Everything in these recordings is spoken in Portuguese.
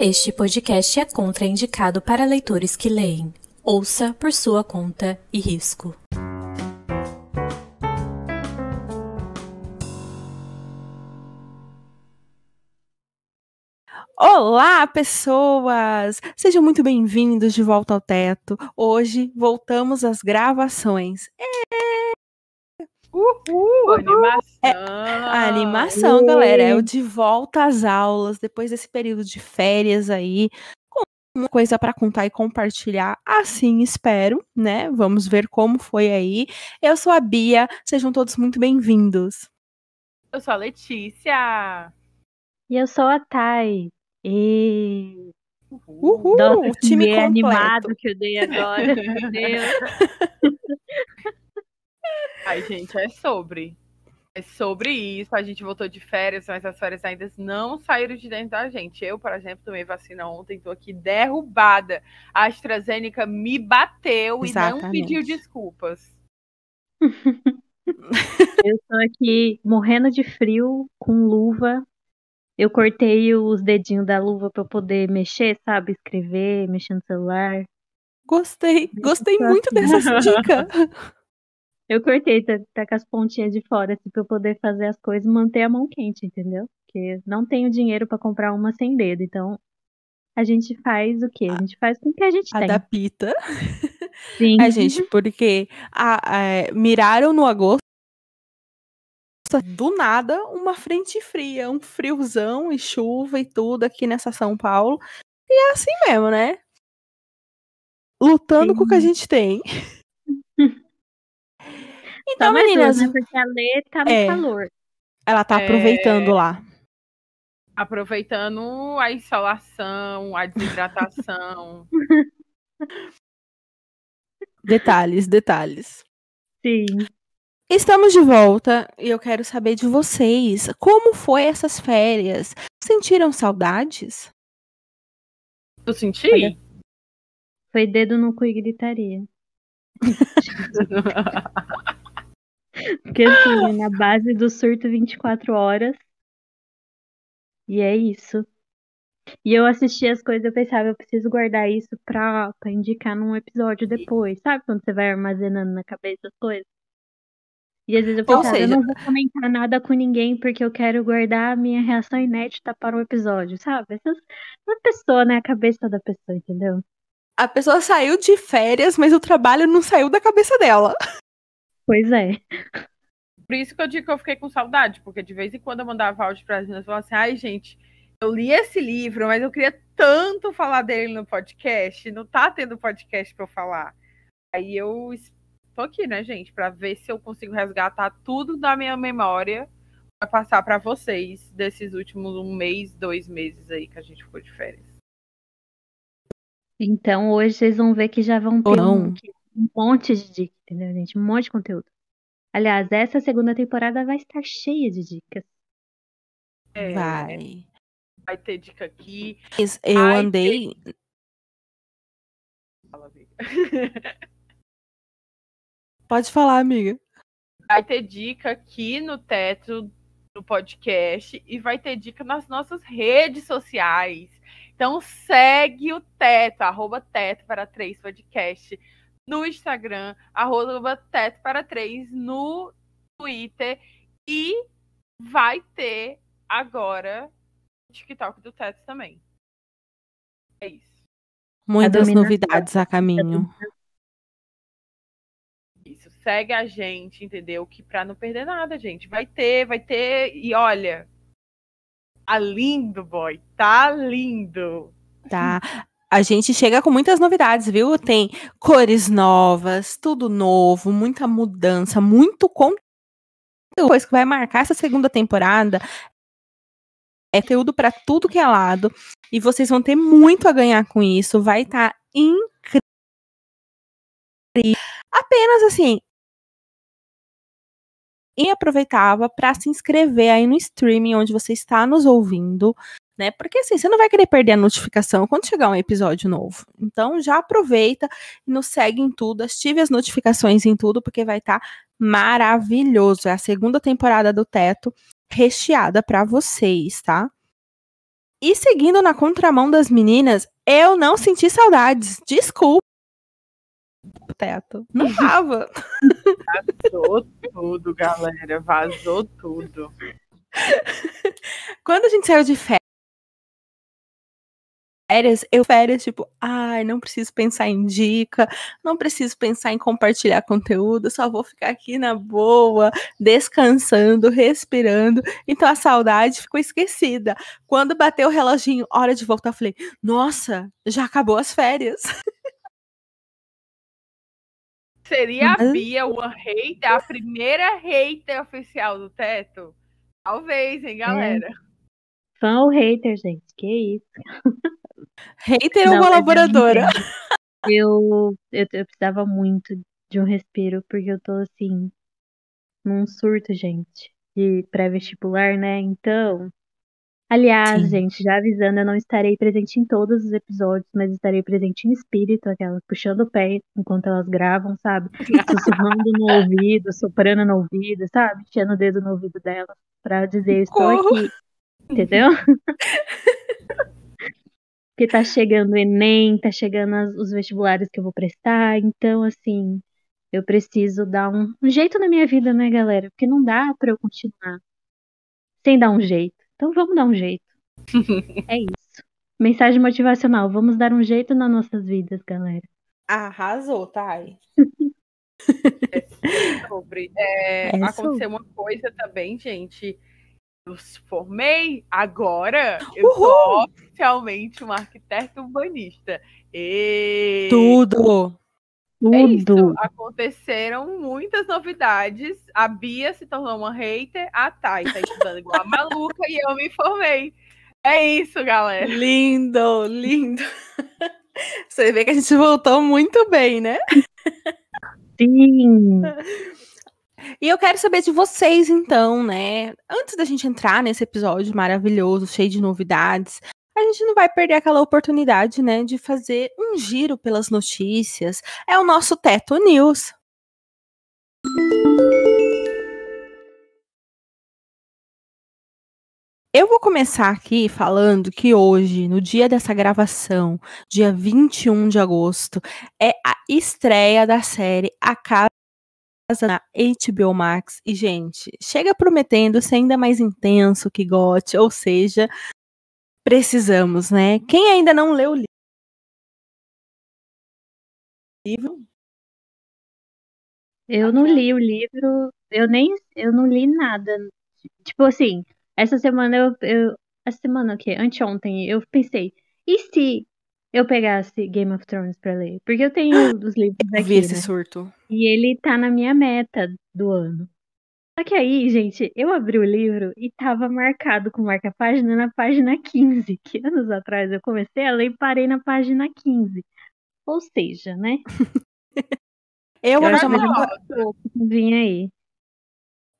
Este podcast é contraindicado para leitores que leem. Ouça por sua conta e risco. Olá, pessoas! Sejam muito bem-vindos de volta ao teto. Hoje voltamos às gravações. Uhul, animação. É, a animação, galera, é o de volta às aulas, depois desse período de férias aí, com uma coisa para contar e compartilhar, assim espero, né? Vamos ver como foi aí. Eu sou a Bia, sejam todos muito bem-vindos. Eu sou a Letícia. E eu sou a Thay. E... Uhul, Nossa, o time que completo. animado que eu dei agora. Meu Deus. Ai, gente, é sobre. É sobre isso. A gente voltou de férias, mas as férias ainda não saíram de dentro da gente. Eu, por exemplo, tomei vacina ontem, tô aqui derrubada. A AstraZeneca me bateu e não Exatamente. pediu desculpas. Eu tô aqui morrendo de frio, com luva. Eu cortei os dedinhos da luva pra eu poder mexer, sabe? Escrever, mexer no celular. Gostei, gostei muito dessa dica. Eu cortei, tá, tá com as pontinhas de fora, assim, pra eu poder fazer as coisas e manter a mão quente, entendeu? Porque não tenho dinheiro pra comprar uma sem dedo. Então, a gente faz o quê? A gente faz com o que a gente tem. Adapta. Sim. É, gente, porque a- a- miraram no agosto, do nada, uma frente fria, um friozão e chuva e tudo aqui nessa São Paulo. E é assim mesmo, né? Lutando com o que a gente tem. Então, Só mais meninas, né? Porque a Lê tá no É. calor. ela tá É. aproveitando lá. Aproveitando a insolação, a desidratação. Detalhes, detalhes. Sim. Estamos de volta e eu quero saber de vocês. Como foi essas férias? Sentiram saudades? Tu senti? Olha. Foi dedo no cu e gritaria. Porque assim, na base do surto 24 horas. E é isso. E eu assistia as coisas, eu pensava, eu preciso guardar isso pra, pra indicar num episódio depois. Sabe quando você vai armazenando na cabeça as coisas? E às vezes eu Ou pensava, seja- eu não vou comentar nada com ninguém porque eu quero guardar a minha reação inédita para o episódio, sabe? Essas, uma pessoa, né? A cabeça da pessoa, entendeu? A pessoa saiu de férias, mas o trabalho não saiu da cabeça dela. Pois é. Por isso que eu digo que eu fiquei com saudade, porque de vez em quando eu mandava áudio para as meninas e falava assim: ai, gente, eu li esse livro, mas eu queria tanto falar dele no podcast, não tá tendo podcast para eu falar. Aí eu tô aqui, né, gente, para ver se eu consigo resgatar tudo da minha memória para passar para vocês desses últimos um mês, dois meses aí que a gente ficou de férias. Então hoje vocês vão ver que já vão ter Ou um. Um monte de dicas, entendeu, gente? Um monte de conteúdo. Aliás, essa segunda temporada vai estar cheia de dicas. É, Vai. Vai ter dica aqui. Eu Ai, andei. Fala, amiga. Pode falar, amiga. Vai ter dica aqui no teto do podcast e vai ter dica nas nossas redes sociais. Então segue o teto, arroba teto para três podcast no Instagram, arroba teto para três no Twitter e vai ter agora o TikTok do teto também. É isso. Muitas novidades a caminho. Isso, segue a gente, entendeu? Que pra não perder nada, gente. Vai ter, vai ter. E olha, tá lindo, boy. Tá lindo. Tá? A gente chega com muitas novidades, viu? Tem cores novas, tudo novo, muita mudança, muito conteúdo. Coisa que vai marcar essa segunda temporada. É conteúdo pra tudo que é lado. E vocês vão ter muito a ganhar com isso. Vai estar incrível. Apenas assim. E aproveitava para se inscrever aí no streaming onde você está nos ouvindo né? Porque assim, você não vai querer perder a notificação quando chegar um episódio novo. Então já aproveita e nos segue em tudo, ative as notificações em tudo, porque vai estar maravilhoso. É a segunda temporada do Teto recheada para vocês, tá? E seguindo na contramão das meninas, eu não senti saudades. Desculpa. Teto. Não tava. Vazou tudo, galera. Vazou tudo. Quando a gente saiu de férias, eu férias, tipo, ai, não preciso pensar em dica, não preciso pensar em compartilhar conteúdo, só vou ficar aqui na boa, descansando, respirando. Então a saudade ficou esquecida. Quando bateu o reloginho, hora de voltar, eu falei, nossa, já acabou as férias. Seria a Bia uma hater, a primeira hater oficial do teto? Talvez, hein, galera? Fã ou hater, gente? Que isso? Hater ou Não, eu colaboradora? Eu, eu, eu precisava muito de um respiro, porque eu tô assim, num surto, gente, de pré-vestibular, né? Então. Aliás, Sim. gente, já avisando, eu não estarei presente em todos os episódios, mas estarei presente em espírito, aquelas puxando o pé enquanto elas gravam, sabe? Sussurrando no ouvido, soprando no ouvido, sabe? Enchendo o dedo no ouvido delas pra dizer, estou Socorro. aqui. Entendeu? Porque tá chegando o Enem, tá chegando as- os vestibulares que eu vou prestar, então, assim, eu preciso dar um, um jeito na minha vida, né, galera? Porque não dá pra eu continuar sem dar um jeito. Então vamos dar um jeito. É isso. Mensagem motivacional, vamos dar um jeito nas nossas vidas, galera. Arrasou, Thay. Sobre. É, É aconteceu uma coisa também, gente. Eu se formei agora. Eu Uhul! sou oficialmente uma arquiteta urbanista. E... Tudo. É isso, Tudo. aconteceram muitas novidades. A Bia se tornou uma hater, a Thay tá estudando igual a maluca e eu me formei. É isso, galera. Lindo, lindo. Você vê que a gente voltou muito bem, né? Sim. E eu quero saber de vocês, então, né? Antes da gente entrar nesse episódio maravilhoso, cheio de novidades, a gente não vai perder aquela oportunidade, né, de fazer um giro pelas notícias. É o nosso Teto News. Eu vou começar aqui falando que hoje, no dia dessa gravação, dia 21 de agosto, é a estreia da série A Casa na HBO Max. E, gente, chega prometendo ser ainda mais intenso que GOT, ou seja, precisamos, né? Quem ainda não leu o li- livro, Eu não li o livro, eu nem, eu não li nada. Tipo assim, essa semana eu, eu essa semana o quê? Anteontem, eu pensei, e se eu pegasse Game of Thrones pra ler? Porque eu tenho os livros eu vi aqui, esse né? surto. E ele tá na minha meta do ano. Só que aí, gente, eu abri o livro e tava marcado com marca-página na página 15, que anos atrás eu comecei a ler e parei na página 15. Ou seja, né? Eu vou Eu fazer acho uma, vou vir aí.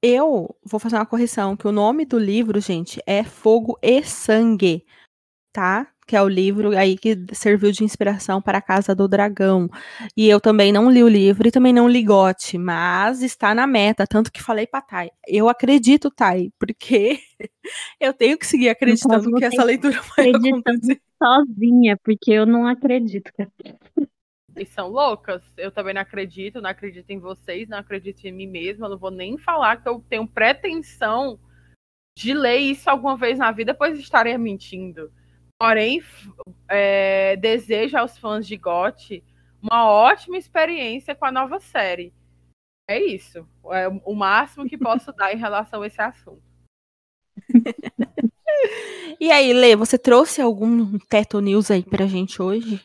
eu vou fazer uma correção, que o nome do livro, gente, é Fogo e Sangue, tá? Que é o livro aí que serviu de inspiração para a Casa do Dragão. E eu também não li o livro e também não li Gote, mas está na meta, tanto que falei pra Thay. Eu acredito, Thay, porque eu tenho que seguir acreditando que essa leitura vai acontecer. Sozinha, porque eu não acredito. Vocês são loucas. Eu também não acredito, não acredito em vocês, não acredito em mim mesma. Eu não vou nem falar que eu tenho pretensão de ler isso alguma vez na vida, pois estaria mentindo. Porém, é, desejo aos fãs de GOT uma ótima experiência com a nova série. É isso. É o máximo que posso dar em relação a esse assunto. E aí, Lê, você trouxe algum Teto News aí pra gente hoje?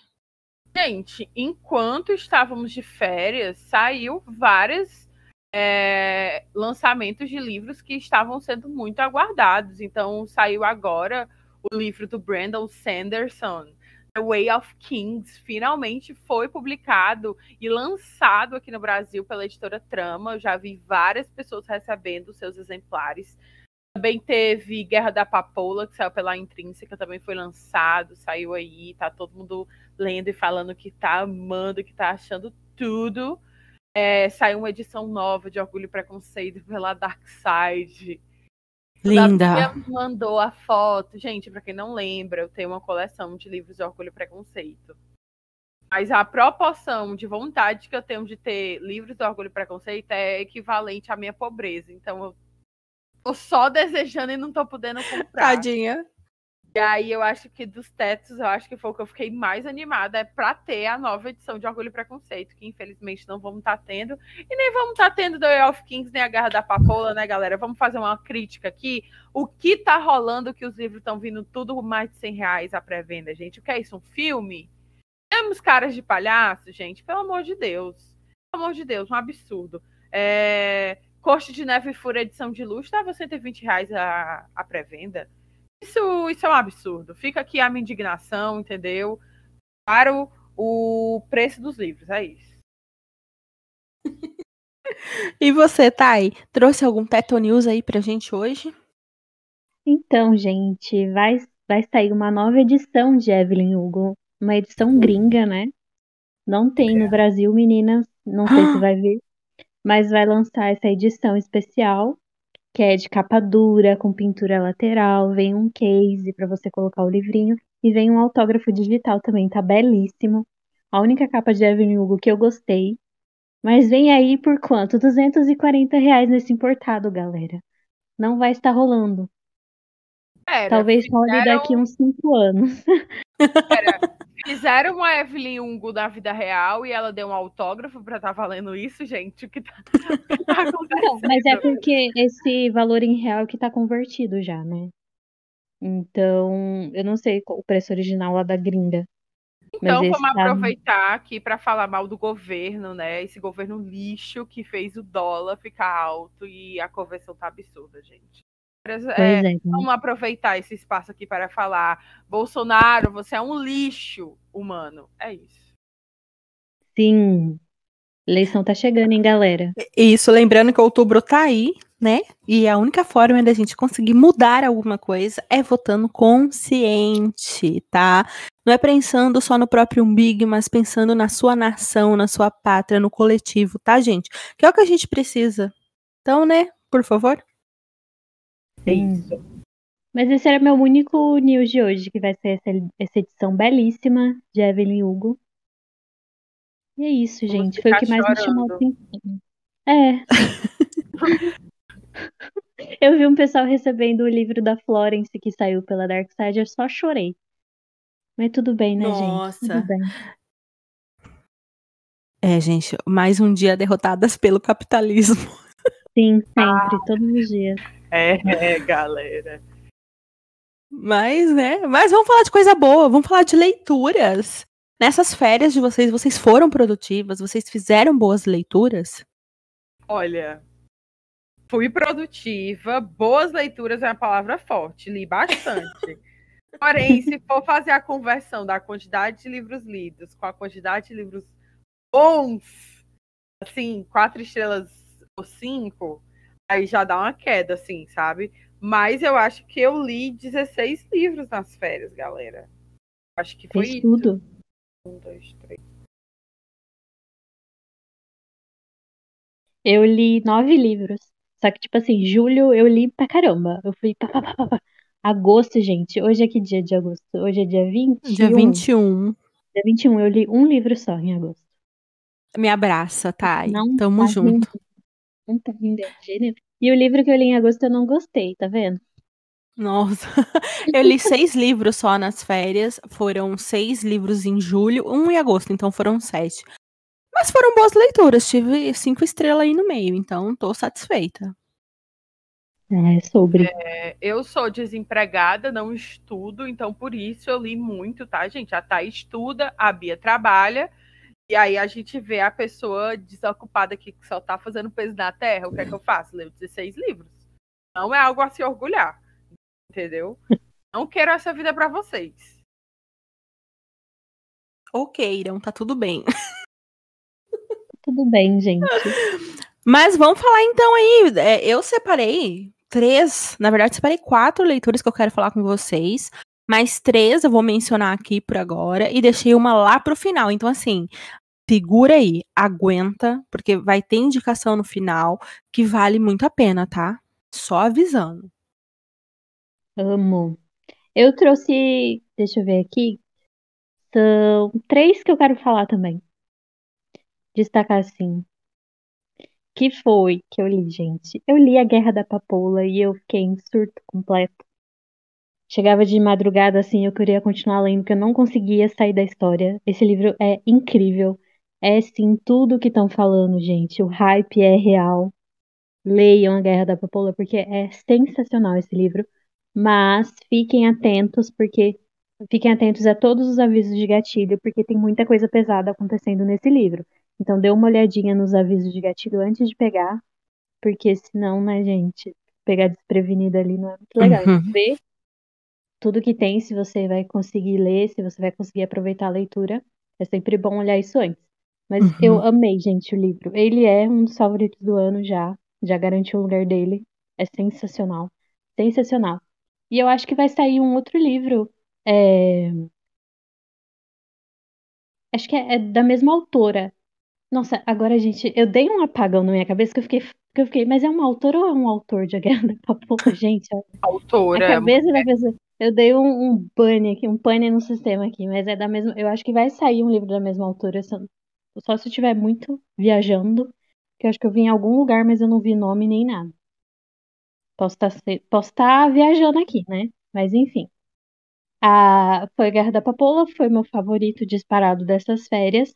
Gente, enquanto estávamos de férias, saiu vários é, lançamentos de livros que estavam sendo muito aguardados. Então, saiu agora o livro do Brandon Sanderson, The Way of Kings, finalmente foi publicado e lançado aqui no Brasil pela editora Trama. Eu já vi várias pessoas recebendo seus exemplares. Também teve Guerra da Papoula, que saiu pela Intrínseca, também foi lançado, saiu aí, tá todo mundo lendo e falando que tá amando, que tá achando tudo. É, saiu uma edição nova de Orgulho e Preconceito pela Dark Side. Linda. Gabriel mandou a foto. Gente, pra quem não lembra, eu tenho uma coleção de livros de Orgulho e Preconceito. Mas a proporção de vontade que eu tenho de ter livros de Orgulho e Preconceito é equivalente à minha pobreza. Então eu tô só desejando e não tô podendo comprar. Tadinha. E aí eu acho que dos tetos, eu acho que foi o que eu fiquei mais animada é pra ter a nova edição de Orgulho e Preconceito, que infelizmente não vamos estar tendo. E nem vamos estar tendo The Way of Kings nem a Garra da Papoula, né, galera? Vamos fazer uma crítica aqui. O que tá rolando que os livros estão vindo tudo mais de 100 reais à pré-venda, gente? O que é isso? Um filme? Temos caras de palhaço, gente? Pelo amor de Deus. Pelo amor de Deus, um absurdo. É... Coste de Neve e Fúria edição de luxo estava 120 reais a, a pré-venda. Isso, isso é um absurdo. Fica aqui a minha indignação, entendeu? Para o, o preço dos livros, é isso. E você, Thay, trouxe algum Teto News aí pra gente hoje? Então, gente, vai, vai sair uma nova edição de Evelyn Hugo. Uma edição gringa, né? Não tem no Brasil, meninas. Não sei se vai vir. Mas vai lançar essa edição especial, que é de capa dura, com pintura lateral. Vem um case para você colocar o livrinho. E vem um autógrafo digital também, tá belíssimo. A única capa de Evelyn Hugo que eu gostei. Mas vem aí por quanto? 240 reais nesse importado, galera. Não vai estar rolando. Talvez role fizeram- daqui uns 5 anos. pera, fizeram uma Evelyn Ungo da vida real e ela deu um autógrafo pra estar valendo isso, gente. O que tá, que tá acontecendo? Mas é porque esse valor em real que tá convertido já, né? Então, eu não sei qual o preço original lá da gringa. Então vamos tá- aproveitar aqui para falar mal do governo, né? Esse governo lixo que fez o dólar ficar alto e a conversão tá absurda, gente. Pois É, é, né? vamos aproveitar esse espaço aqui para falar: Bolsonaro, você é um lixo humano. É isso. Sim. Eleição tá chegando, hein, galera? Isso, lembrando que outubro tá aí, né? E a única forma da gente conseguir mudar alguma coisa é votando consciente, tá? Não é pensando só no próprio umbigo, mas pensando na sua nação, na sua pátria, no coletivo, tá, gente? Que é o que a gente precisa. Então, né, por favor. É Sim. isso. Mas esse era meu único news de hoje, que vai ser essa, essa edição belíssima de Evelyn Hugo. E é isso, gente. Foi o que mais me chamou a chorando. atenção. É. Eu vi um pessoal recebendo o livro da Florence que saiu pela Dark Side, eu só chorei. Mas tudo bem, né, gente? Nossa. Tudo bem. É, gente, mais um dia derrotadas pelo capitalismo. Sim, sempre, todos os dias. É, é, galera. Mas, né? Mas vamos falar de coisa boa, vamos falar de leituras. Nessas férias de vocês, vocês foram produtivas? Vocês fizeram boas leituras? Olha, fui produtiva, boas leituras é uma palavra forte, li bastante. Porém, se for fazer a conversão da quantidade de livros lidos com a quantidade de livros bons, assim, quatro estrelas ou cinco, aí já dá uma queda, assim, sabe? Mas eu acho que eu li 16 livros nas férias, galera. Acho que foi Fez isso. tudo. Um, dois, três. Eu li nove livros. Só que, tipo assim, julho eu li pra caramba. Eu fui pá, pá, pá, pá. Agosto, gente. Hoje é que dia de agosto? Hoje é dia 21. Dia 21. Dia 21, eu li um livro só em agosto. Me abraça, Thay. Não Tamo tá junto. Não tá de jeito nenhum. E o livro que eu li em agosto eu não gostei, tá vendo? Nossa, eu li seis livros só nas férias. Foram seis livros em julho, um em agosto, então foram sete. Mas foram boas leituras, tive cinco estrelas aí no meio, então tô satisfeita. É, sobre. É, eu sou desempregada, não estudo, então por isso eu li muito, tá, gente? A Thay estuda, a Bia trabalha, e aí a gente vê a pessoa desocupada aqui que só tá fazendo peso na terra. O que é que eu faço? Leio 16 livros. Não é algo a se orgulhar, entendeu? Não quero essa vida pra vocês. Ok, então tá tudo bem. Tudo bem, gente. Mas vamos falar então aí. é, eu separei três, na verdade, separei quatro leituras que eu quero falar com vocês. Mais três eu vou mencionar aqui por agora e deixei uma lá pro final. Então, assim, segura aí, aguenta, porque vai ter indicação no final que vale muito a pena, tá? Só avisando. Amo. Eu trouxe, deixa eu ver aqui, são três que eu quero falar também. Destacar assim. Que foi que eu li, gente? Eu li A Guerra da Papoula e eu fiquei em surto completo. Chegava de madrugada assim, eu queria continuar lendo, porque eu não conseguia sair da história. Esse livro é incrível. É sim tudo que estão falando, gente. O hype é real. Leiam A Guerra da Papoula, porque é sensacional esse livro. Mas fiquem atentos, porque fiquem atentos a todos os avisos de gatilho, porque tem muita coisa pesada acontecendo nesse livro. Então dê uma olhadinha nos avisos de gatilho antes de pegar, porque senão, né, gente, pegar desprevenida ali não é muito legal. Uhum. Vê tudo que tem, se você vai conseguir ler, se você vai conseguir aproveitar a leitura. É sempre bom olhar isso antes. Mas Uhum. eu amei, gente, o livro. Ele é um dos favoritos do ano já. Já garantiu o lugar dele. É sensacional. Sensacional. E eu acho que vai sair um outro livro. é, Acho que é, é da mesma autora. Nossa, agora, gente, eu dei um apagão na minha cabeça que eu fiquei, que eu fiquei, mas é um autor ou é um autor de A Guerra da Papoula? Gente, a Autora. cabeça da pessoa. Eu dei um, um pane aqui, um pane no sistema aqui, mas é da mesma. Eu acho que vai sair um livro da mesma autora, só, se eu estiver muito viajando, que eu acho que eu vi em algum lugar, mas eu não vi nome nem nada. Posso estar posso tá viajando aqui, né? Mas enfim. A, foi Guerra da Papoula, foi meu favorito disparado dessas férias.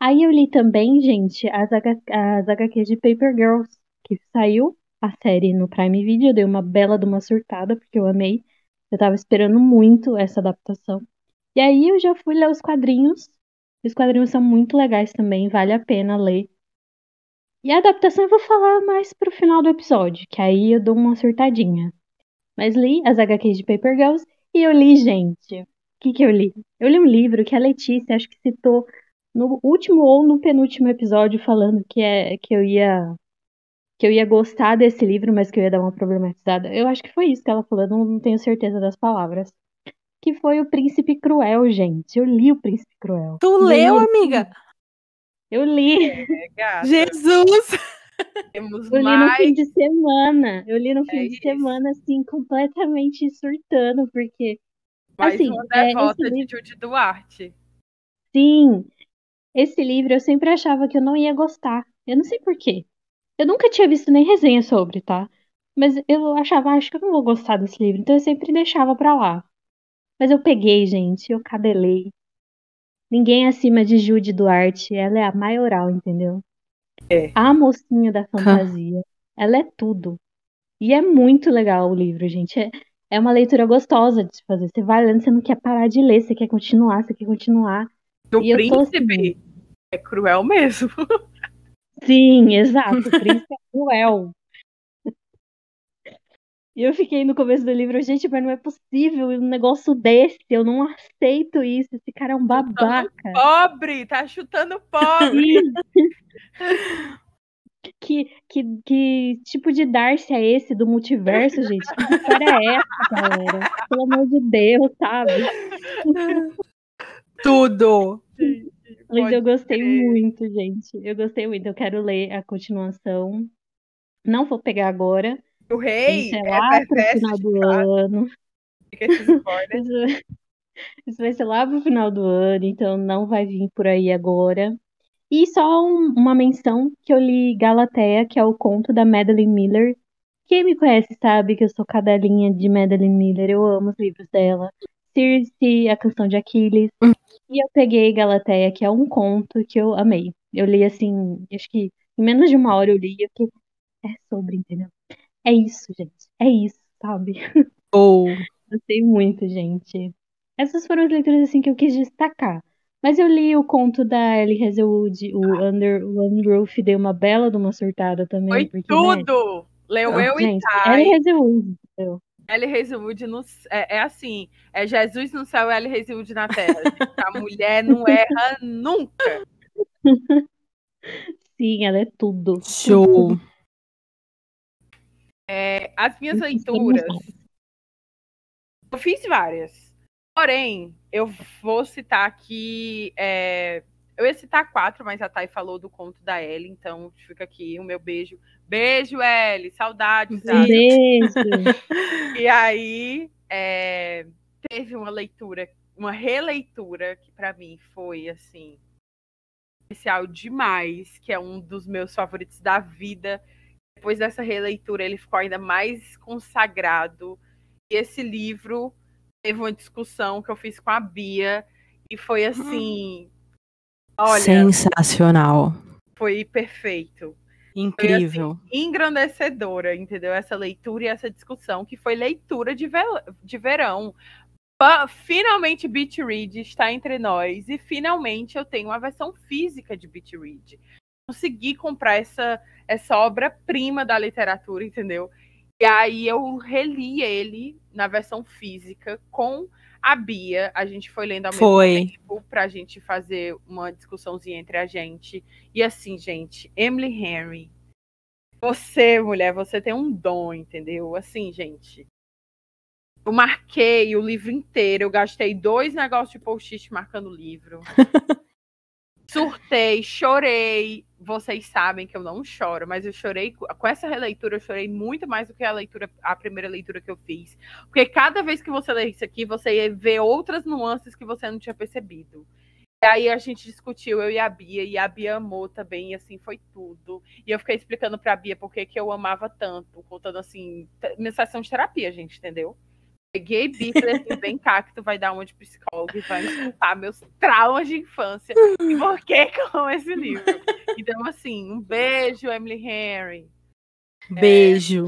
Aí eu li também, gente, as, as HQs de Paper Girls, que saiu a série no Prime Video. Eu dei uma bela de uma surtada, porque eu amei. Eu tava esperando muito essa adaptação. E aí eu já fui ler os quadrinhos. Os quadrinhos são muito legais também, vale a pena ler. E a adaptação eu vou falar mais pro final do episódio, que aí eu dou uma surtadinha. Mas li as HQs de Paper Girls e eu li, gente. O que que eu li? Eu li um livro que a Letícia acho que citou no último ou no penúltimo episódio falando que é que eu ia que eu ia gostar desse livro, mas que eu ia dar uma problematizada. Eu acho que foi isso que ela falou, eu não, não tenho certeza das palavras. Que foi o Príncipe Cruel, gente. Eu li o Príncipe Cruel. Tu eu leu, li- amiga? Eu li. É, gata. Jesus! Temos Eu li no mais. fim de semana. Eu li no fim É de isso. semana, assim, completamente surtando, porque, Mais assim, uma é, devota esse de livro- Judy Duarte. sim, esse livro eu sempre achava que eu não ia gostar. Eu não sei por quê. Eu nunca tinha visto nem resenha sobre, tá? Mas eu achava, acho que eu não vou gostar desse livro, então eu sempre deixava pra lá. Mas eu peguei, gente, eu cadelei. Ninguém acima de Judy Duarte, ela é a maioral, entendeu? É. A mocinha da fantasia. Ela é tudo. E é muito legal o livro, gente. É, é uma leitura gostosa de se fazer. Você vai lendo, você não quer parar de ler, você quer continuar, você quer continuar. O E príncipe é cruel mesmo. Sim, exato. Príncipe é cruel. E eu fiquei no começo do livro, gente, mas não é possível um negócio desse. Eu não aceito isso. Esse cara é um babaca. Pobre, tá chutando pobre. Que, que, que tipo de Darcy é esse do multiverso, gente? Que história é essa, galera? Pelo amor de Deus, sabe? Tudo! Mas Pode eu gostei muito, gente. Eu gostei muito. Eu quero ler a continuação. Não vou pegar agora. O rei Isso é é lá pro perverso final de do fato. ano. Fica esse spoiler. Isso, isso vai ser lá pro final do ano, então não vai vir por aí agora. E só um- uma menção que eu li Galateia, que é o conto da Madeline Miller. Quem me conhece sabe que eu sou cadelinha de Madeline Miller, eu amo os livros dela. Circe, A Canção de Aquiles. E eu peguei Galateia, que é um conto que eu amei. Eu li assim, acho que em menos de uma hora eu li, e eu fiquei, é sobre, entendeu? É isso, gente. É isso, sabe? Ou Gostei muito, gente. Essas foram as leituras assim que eu quis destacar. Mas eu li o conto da Ellie Hazelwood, o Under One Roof, dei uma bela de uma surtada também. Foi porque, né, tudo. Leu eu e Gente, Thay. Ellie Hazelwood. Ellie Hazelwood no, é, é assim, é Jesus no céu e Ellie Hazelwood na terra. gente. A mulher não erra nunca. Sim, ela é tudo. show! É, as minhas fiz leituras, eu fiz várias. Porém, eu vou citar aqui. é, Eu ia citar quatro, mas a Thay falou do conto da Ellie, então fica aqui o meu beijo. Beijo, Ellie, saudades. Beijo. E aí é, teve uma leitura, uma releitura que para mim foi assim especial demais, que é um dos meus favoritos da vida. Depois dessa releitura, ele ficou ainda mais consagrado. E esse livro teve uma discussão que eu fiz com a Bia e foi assim, olha, Sensacional. foi perfeito. Incrível. engrandecedora, entendeu? Essa leitura e essa discussão, que foi leitura de, ve- de verão. Finalmente Beat Read está entre nós e finalmente eu tenho uma versão física de Beat Read. Consegui comprar essa, essa obra-prima da literatura, entendeu? E aí eu reli ele na versão física com a Bia. A gente foi lendo ao mesmo Foi. tempo pra gente fazer uma discussãozinha entre a gente. E assim, gente, Emily Henry, você, mulher, você tem um dom, entendeu? Assim, gente. Eu marquei o livro inteiro, eu gastei dois negócios de post-it marcando o livro. Surtei, chorei. Vocês sabem que eu não choro, mas eu chorei co- com essa releitura, eu chorei muito mais do que a leitura, a primeira leitura que eu fiz. Porque cada vez que você lê isso aqui, você ver outras nuances que você não tinha percebido. E aí a gente discutiu, eu e a Bia, e a Bia amou também, e assim foi tudo. E eu fiquei explicando pra Bia por que eu amava tanto, contando assim, minha sessão de terapia, gente, entendeu? Peguei falei assim, vem cá que tu vai dar uma de psicólogo e vai me contar meus traumas de infância e por que que eu amo esse livro. Então, assim, um beijo, Emily Henry. Beijo.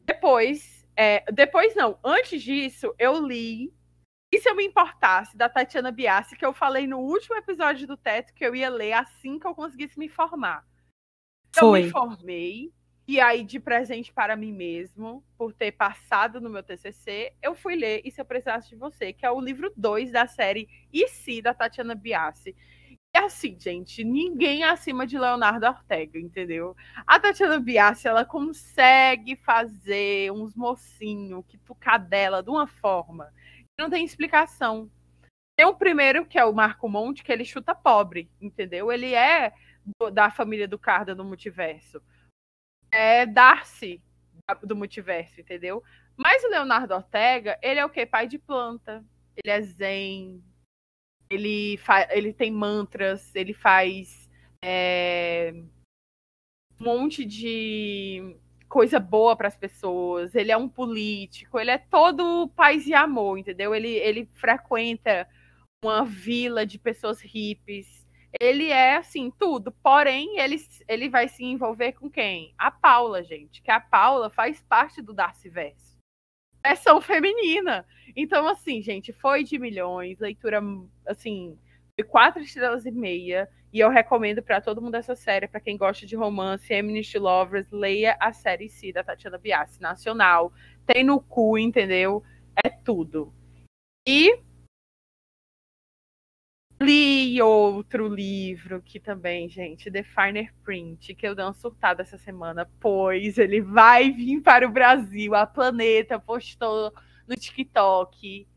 Depois, é, depois não, antes disso, eu li E se eu me importasse da Tatiana Biassi, que eu falei no último episódio do Teto que eu ia ler assim que eu conseguisse me formar. Eu me Foi. formei, e aí, de presente para mim mesmo, por ter passado no meu TCC, eu fui ler E Se Eu Precisasse de Você, que é o livro 2 da série E Se, da Tatiana Biassi. E assim, gente, ninguém acima de Leonardo Ortega, entendeu? A Tatiana Biassi, ela consegue fazer uns mocinhos que tu cadela de uma forma que não tem explicação. Tem o primeiro, que é o Marco Monte, que ele chuta pobre, entendeu? Ele é do- da família do Carda no multiverso. É Darcy da- do multiverso, entendeu? Mas o Leonardo Ortega, ele é o quê? Pai de planta. Ele é zen. Ele, fa- ele tem mantras, ele faz é, um monte de coisa boa para as pessoas. Ele é um político, ele é todo paz e amor, entendeu? Ele, ele frequenta uma vila de pessoas hippies. Ele é assim, tudo. Porém, ele, ele vai se envolver com quem? A Paula, gente. Que a Paula faz parte do Darcyverse. Versão feminina. Então, assim, gente, foi de milhões. Leitura, assim, de quatro estrelas e meia. E eu recomendo para todo mundo essa série. Para quem gosta de romance, Eminist Lovers, leia a série Si da Tatiana Biassi, nacional. Tem no cu, entendeu? É tudo. E li outro livro que também, gente, The Finer Print, que eu dei uma surtada essa semana, pois ele vai vir para o Brasil. A Planeta postou no TikTok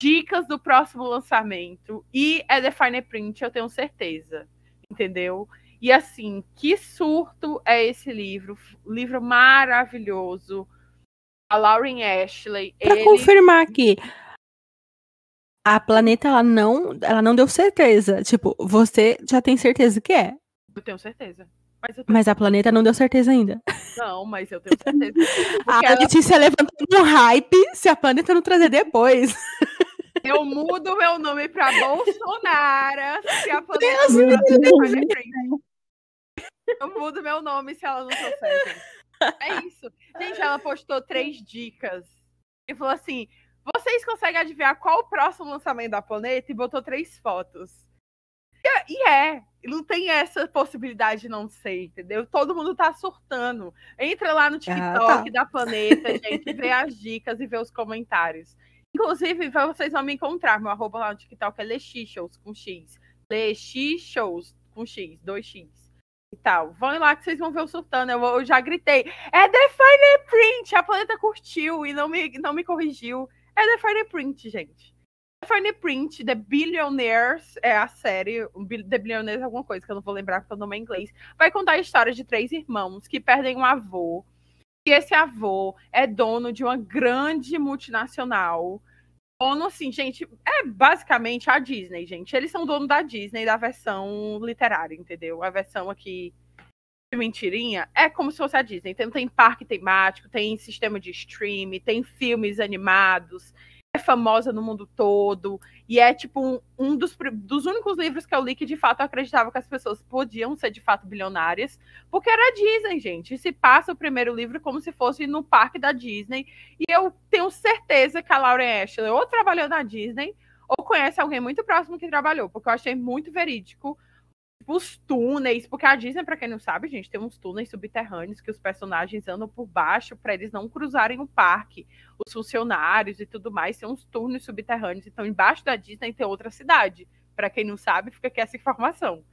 dicas do próximo lançamento e é The Finer Print, eu tenho certeza, entendeu? E assim, que surto é esse livro? Livro maravilhoso. A Lauren Ashley, Pra ele confirmar aqui. A planeta, ela não, ela não deu certeza. Tipo, você já tem certeza que é. eu tenho certeza. Mas tenho Mas a planeta não deu certeza ainda. Não, mas eu tenho certeza. A ela- Letícia levantando um hype se a planeta não trazer depois. eu mudo meu nome pra Bolsonaro se a planeta Deus não livre. Fire Print. Eu mudo meu nome se ela não trouxer, gente. É isso. Gente, ela postou três dicas. E falou assim: vocês conseguem adivinhar qual o próximo lançamento da planeta? E botou três fotos. E, e é. Não tem essa possibilidade de não ser, entendeu? Todo mundo tá surtando. Entra lá no TikTok tá. da planeta, gente, vê as dicas e vê os comentários. Inclusive, vocês vão me encontrar. Meu arroba lá no TikTok é Lexixows com X. Lexixows com X, 2X e tal. Vão lá que vocês vão ver o surtando. Eu, eu já gritei. É The Fire Print! A planeta curtiu e não me, não me corrigiu. É The Fire Print, gente. Fine Print, The Billionaires, é a série, The Billionaires é alguma coisa que eu não vou lembrar porque o nome é inglês, vai contar a história de três irmãos que perdem um avô, e esse avô é dono de uma grande multinacional. Dono, assim, gente, é basicamente a Disney, gente. Eles são dono da Disney da versão literária, entendeu? A versão aqui de mentirinha é como se fosse a Disney. Então tem parque temático, tem sistema de streaming, tem filmes animados, é famosa no mundo todo. E é tipo um, um dos, dos, únicos livros que eu li que de fato acreditava que as pessoas podiam ser de fato bilionárias, porque era Disney, gente. E se passa o primeiro livro como se fosse no parque da Disney. E eu tenho certeza que a Lauren Ashley ou trabalhou na Disney ou conhece alguém muito próximo que trabalhou, porque eu achei muito verídico os túneis, porque a Disney, para quem não sabe, gente, tem uns túneis subterrâneos que os personagens andam por baixo para eles não cruzarem o parque. Os funcionários e tudo mais tem uns túneis subterrâneos. Então, embaixo da Disney tem outra cidade. Para quem não sabe, fica aqui essa informação.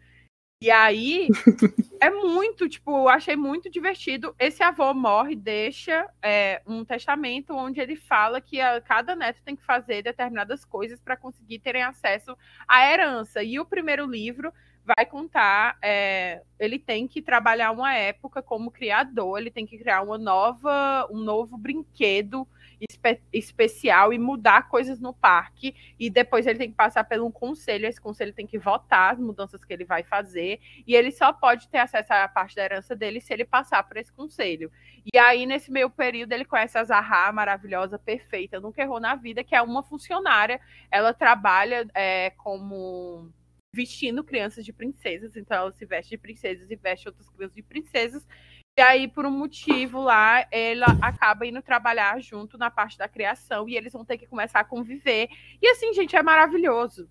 E aí, é muito, tipo, eu achei muito divertido. Esse avô morre, deixa é, um testamento onde ele fala que a, cada neto tem que fazer determinadas coisas para conseguir terem acesso à herança. E o primeiro livro vai contar, é, ele tem que trabalhar uma época como criador, ele tem que criar uma nova, um novo brinquedo espe especial e mudar coisas no parque, e depois ele tem que passar por um conselho, esse conselho tem que votar as mudanças que ele vai fazer, e ele só pode ter acesso à parte da herança dele se ele passar por esse conselho. E aí, nesse meio período, ele conhece a Zahra, maravilhosa, perfeita, nunca errou na vida, que é uma funcionária, ela trabalha é, como vestindo crianças de princesas, então ela se veste de princesas e veste outras crianças de princesas. E aí, por um motivo lá, ela acaba indo trabalhar junto na parte da criação e eles vão ter que começar a conviver. E assim, gente, é maravilhoso.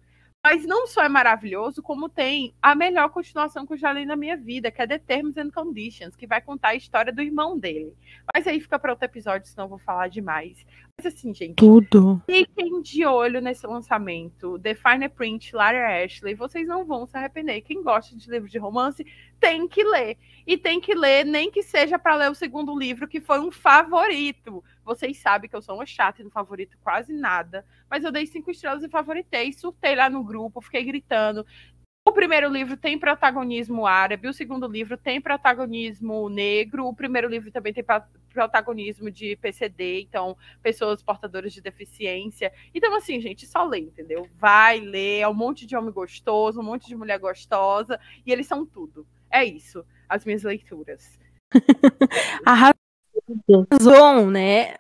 Mas não só é maravilhoso, como tem a melhor continuação que eu já li na minha vida, que é The Terms and Conditions, que vai contar a história do irmão dele. Mas aí fica para outro episódio, senão eu vou falar demais. Mas assim, gente. Tudo. Fiquem de olho nesse lançamento. The Fine Print, Lara Ashley. Vocês não vão se arrepender. Quem gosta de livros de romance tem que ler. E tem que ler, nem que seja para ler o segundo livro, que foi um favorito. Vocês sabem que eu sou uma chata e não favorito quase nada. Mas eu dei cinco estrelas e favoritei. Surtei lá no grupo, fiquei gritando. O primeiro livro tem protagonismo árabe, o segundo livro tem protagonismo negro, o primeiro livro também tem protagonismo de PCD, então pessoas portadoras de deficiência. Então, assim, gente, só lê, entendeu? Vai ler, é um monte de homem gostoso, um monte de mulher gostosa, e eles são tudo. É isso, as minhas leituras. Arrasou, né?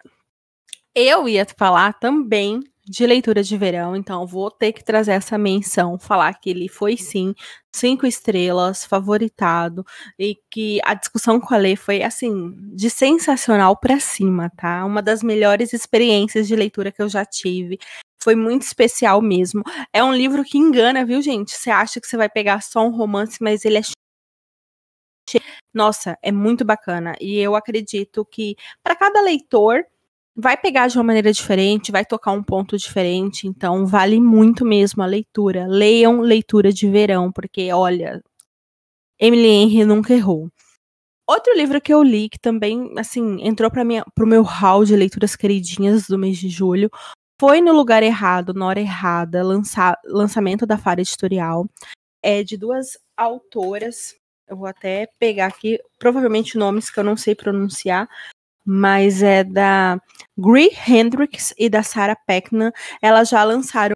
Eu ia falar também de leitura de verão, então vou ter que trazer essa menção, falar que ele foi sim cinco estrelas, favoritado e que a discussão com a Lê foi assim de sensacional para cima, tá? Uma das melhores experiências de leitura que eu já tive. Foi muito especial mesmo. É um livro que engana, viu, gente? Você acha que você vai pegar só um romance, mas ele é nossa, é muito bacana. E eu acredito que para cada leitor vai pegar de uma maneira diferente, vai tocar um ponto diferente, então vale muito mesmo a leitura. Leiam leitura de verão, porque olha, Emily Henry nunca errou. Outro livro que eu li, que também, assim, entrou para o meu hall de leituras queridinhas do mês de julho, foi No Lugar Errado, na hora errada, lança, lançamento da Fara Editorial. É de duas autoras, eu vou até pegar aqui, provavelmente nomes que eu não sei pronunciar, mas é da Grie Hendricks e da Sarah Peckman. Elas já lançaram.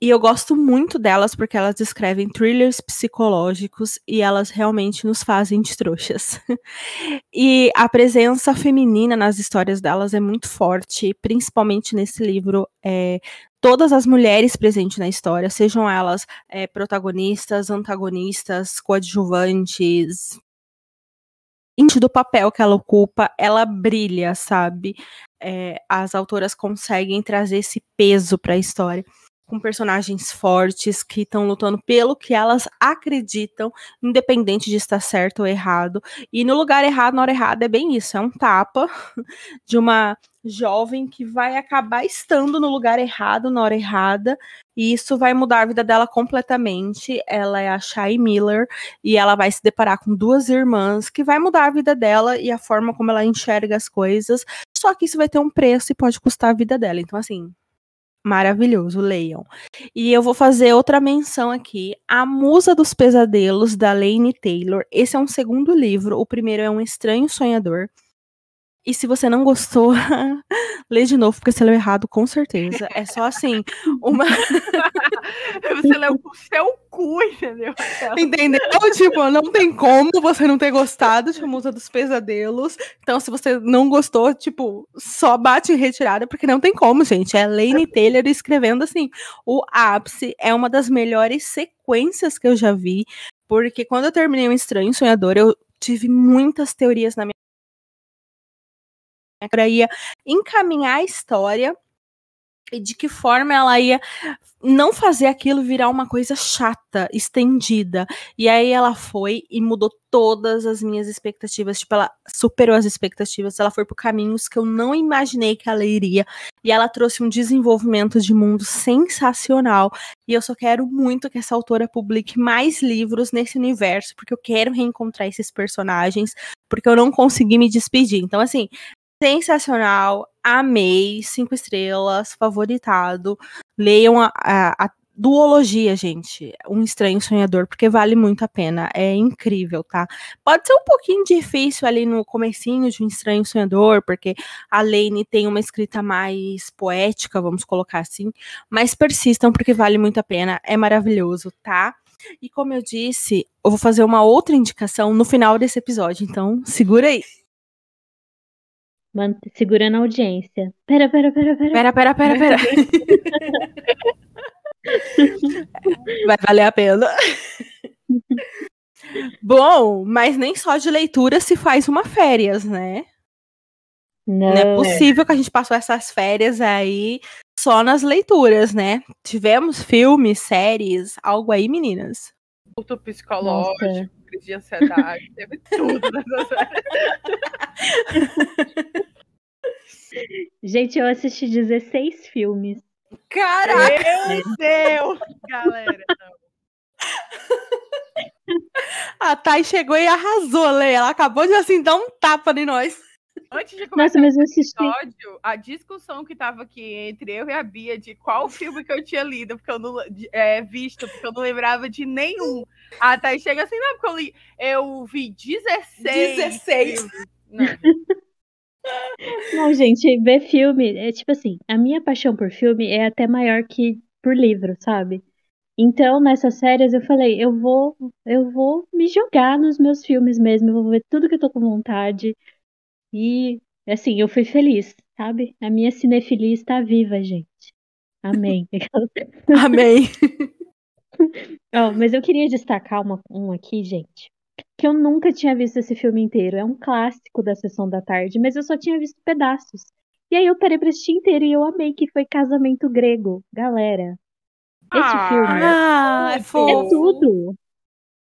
E eu gosto muito delas porque elas escrevem thrillers psicológicos e elas realmente nos fazem de trouxas. e a presença feminina nas histórias delas é muito forte, principalmente nesse livro. É, todas as mulheres presentes na história, sejam elas é, protagonistas, antagonistas, coadjuvantes, do papel que ela ocupa, ela brilha, sabe? É, as autoras conseguem trazer esse peso para a história com personagens fortes que estão lutando pelo que elas acreditam, independente de estar certo ou errado. E no lugar errado, na hora errada, é bem isso: é um tapa de uma jovem que vai acabar estando no lugar errado na hora errada e isso vai mudar a vida dela completamente. Ela é a Shy Miller e ela vai se deparar com duas irmãs que vai mudar a vida dela e a forma como ela enxerga as coisas. Só que isso vai ter um preço e pode custar a vida dela. Então assim, maravilhoso, leiam. E eu vou fazer outra menção aqui, A Musa dos Pesadelos da Lane Taylor. Esse é um segundo livro, o primeiro é Um Estranho Sonhador. E se você não gostou, lê de novo, porque você leu errado, com certeza. É só assim, uma. você leu com o seu cu, entendeu? Entendeu? tipo, não tem como você não ter gostado de Musa dos Pesadelos. Então, se você não gostou, tipo, só bate em retirada, porque não tem como, gente. É Lane Taylor escrevendo assim. O ápice é uma das melhores sequências que eu já vi. Porque quando eu terminei o Estranho Sonhador, eu tive muitas teorias na minha ia encaminhar a história e de que forma ela ia não fazer aquilo virar uma coisa chata, estendida. E aí ela foi e mudou todas as minhas expectativas. Tipo, ela superou as expectativas. Ela foi por caminhos que eu não imaginei que ela iria. E ela trouxe um desenvolvimento de mundo sensacional. E eu só quero muito que essa autora publique mais livros nesse universo, porque eu quero reencontrar esses personagens, porque eu não consegui me despedir. Então, assim, sensacional, amei, cinco estrelas, favoritado. Leiam a, a, a, duologia, gente, Um Estranho Sonhador, porque vale muito a pena, é incrível, tá? Pode ser um pouquinho difícil ali no comecinho de Um Estranho Sonhador, porque a Lane tem uma escrita mais poética, vamos colocar assim, mas persistam porque vale muito a pena, é maravilhoso, tá? E como eu disse, eu vou fazer uma outra indicação no final desse episódio, então segura aí. Mant segurando a audiência. Pera, pera, pera, pera. Pera, pera, pera, pera. Vai valer a pena. Bom, mas nem só de leitura se faz uma férias, né? Não. Não é possível que a gente passou essas férias aí só nas leituras, né? Tivemos filmes, séries, algo aí, meninas. Culto psicológico, Nossa. Crise de ansiedade, teve tudo nessa série. Gente, eu assisti 16 filmes. Caraca! Meu Deus, galera. A Thay chegou e arrasou, Lê. Ela acabou de assim dar um tapa em nós. Antes de começar Nossa, o episódio, a discussão que tava aqui entre eu e a Bia de qual filme que eu tinha lido, porque eu não é, visto, porque eu não lembrava de nenhum. A Thay chega assim, não, porque eu li, eu vi 16. 16. Não. Não, gente, ver filme é tipo assim, a minha paixão por filme é até maior que por livro, sabe? Então, nessas férias eu falei, eu vou, eu vou me jogar nos meus filmes mesmo, eu vou ver tudo que eu tô com vontade. E assim, eu fui feliz, sabe? A minha cinefilia está viva, gente. Amém. Amém. oh, mas eu queria destacar uma, um aqui, gente que eu nunca tinha visto esse filme inteiro. É um clássico da sessão da tarde, mas eu só tinha visto pedaços. E aí eu parei pra assistir inteiro e eu amei que foi Casamento Grego. Galera, esse ah, filme ah, é, é tudo.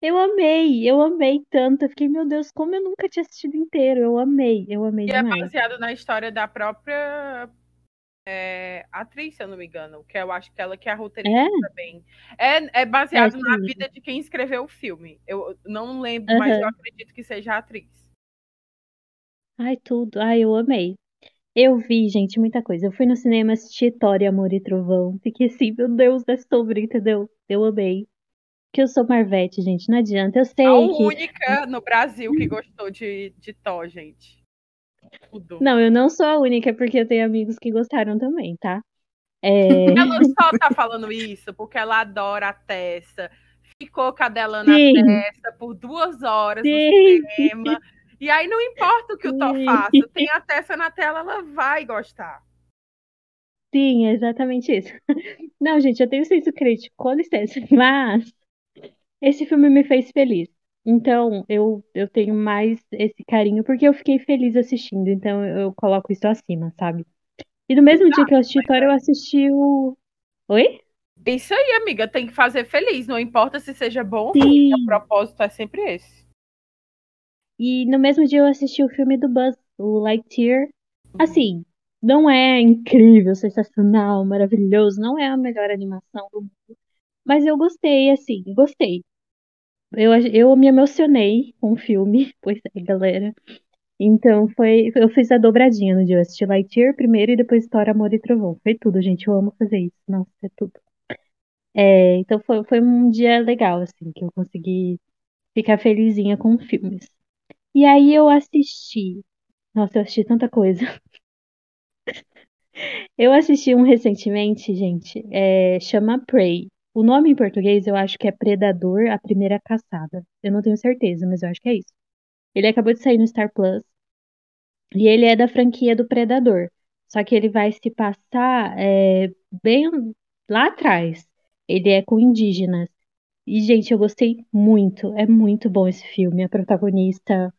Eu amei, eu amei tanto. Eu fiquei, meu Deus, como eu nunca tinha assistido inteiro. Eu amei, eu amei e é demais. é baseado na história da própria é, atriz, se eu não me engano, que eu acho que ela que é a roteirista é? também. É, é baseado é, na vida de quem escreveu o filme. Eu não lembro, uhum. mas eu acredito que seja a atriz. Ai, tudo. Ai, eu amei. Eu vi, gente, muita coisa. Eu fui no cinema assistir Thor, Amor e Trovão. Fiquei assim, meu Deus, é sobre, entendeu? Eu amei. Que eu sou Marvete, gente, não adianta. Eu sei a que... única no Brasil que gostou de, de Thor, gente. Tudo. Não, eu não sou a única, porque eu tenho amigos que gostaram também, tá? É... Ela só tá falando isso porque ela adora a Tessa. Ficou cadelando Sim. a Tessa por duas horas Sim. no cinema. E aí não importa o que o Thor faça, tem a Tessa na tela, ela vai gostar. Sim, é exatamente isso. Não, gente, eu tenho senso crítico, com licença, mas esse filme me fez feliz. Então, eu, eu tenho mais esse carinho porque eu fiquei feliz assistindo, então eu coloco isso acima, sabe? E no mesmo dia que eu assisti Thor, eu assisti o. Oi? Isso aí, amiga, tem que fazer feliz, não importa se seja bom, Sim. o propósito é sempre esse. E no mesmo dia eu assisti o filme do Buzz, o Lightyear. Assim, não é incrível, sensacional, maravilhoso, não é a melhor animação do mundo. Mas eu gostei, assim, gostei. Eu, eu me emocionei com o filme, pois é, galera. Então foi. Eu fiz a dobradinha no dia. Eu assisti Lightyear primeiro e depois História, Amor e Trovão. Foi tudo, gente. Eu amo fazer isso. Nossa, é tudo. É, então foi, foi um dia legal, assim, que eu consegui ficar felizinha com filmes. E aí eu assisti. Nossa, eu assisti tanta coisa. Eu assisti um recentemente, gente, é, chama Prey. O nome em português eu acho que é Predador, a Primeira Caçada. Eu não tenho certeza, mas eu acho que é isso. Ele acabou de sair no Star Plus. E ele é da franquia do Predador. Só que ele vai se passar é, bem lá atrás. Ele é com indígenas. E, gente, eu gostei muito. É muito bom esse filme. A protagonista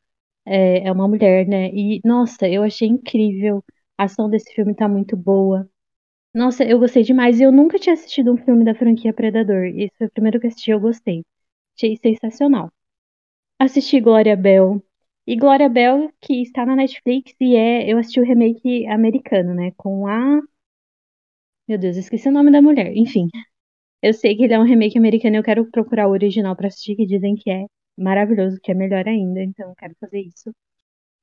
é, é uma mulher, né? E, nossa, eu achei incrível. A ação desse filme tá muito boa. Nossa, eu gostei demais. E eu nunca tinha assistido um filme da franquia Predador. Esse foi o primeiro que eu assisti, eu gostei. Achei sensacional. Assisti Glória Bell. E Glória Bell, que está na Netflix, e é. Eu assisti o remake americano, né? Com a. Meu Deus, esqueci o nome da mulher. Enfim. Eu sei que ele é um remake americano e eu quero procurar o original pra assistir, que dizem que é maravilhoso, que é melhor ainda. Então eu quero fazer isso.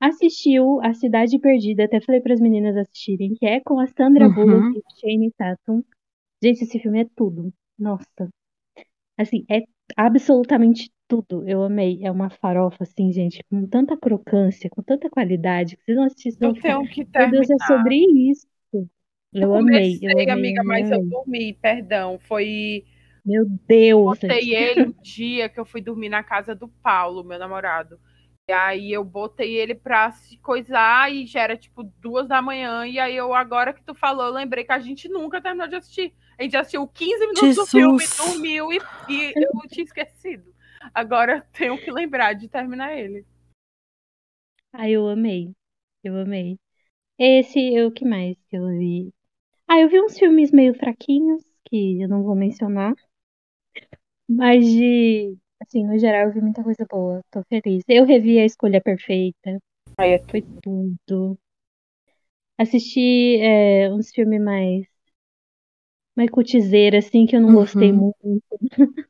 Assistiu A Cidade Perdida, até falei para as meninas assistirem, que é com a Sandra Uhum. Bullock e Shane Tatum. Gente, esse filme é tudo. Nossa. Assim, é absolutamente tudo. Eu amei. É uma farofa, assim, gente, com tanta crocância, com tanta qualidade, que vocês não assistem. Eu vão tenho que falar, Meu Deus, é terminar. sobre isso. Eu amei, eu amei, amiga, amei, mas eu dormi, perdão. Foi. Meu Deus. Botei ele um dia que eu fui dormir na casa do Paulo, meu namorado. E aí eu botei ele pra se coisar e já era tipo duas da manhã. E aí eu, agora que tu falou, eu lembrei que a gente nunca terminou de assistir. A gente assistiu 15 minutos do filme, Jesus. dormiu e, e eu tinha esquecido. Agora eu tenho que lembrar de terminar ele. Ah, eu amei. Eu amei. Esse, o que mais que eu vi? Ah, eu vi uns filmes meio fraquinhos, que eu não vou mencionar. Mas de, assim, no geral, eu vi muita coisa boa. Tô feliz. Eu revi A Escolha Perfeita. Aí é Foi tudo. Assisti é, uns filmes mais. Mais cutizeira, assim, que eu não gostei Uhum. muito.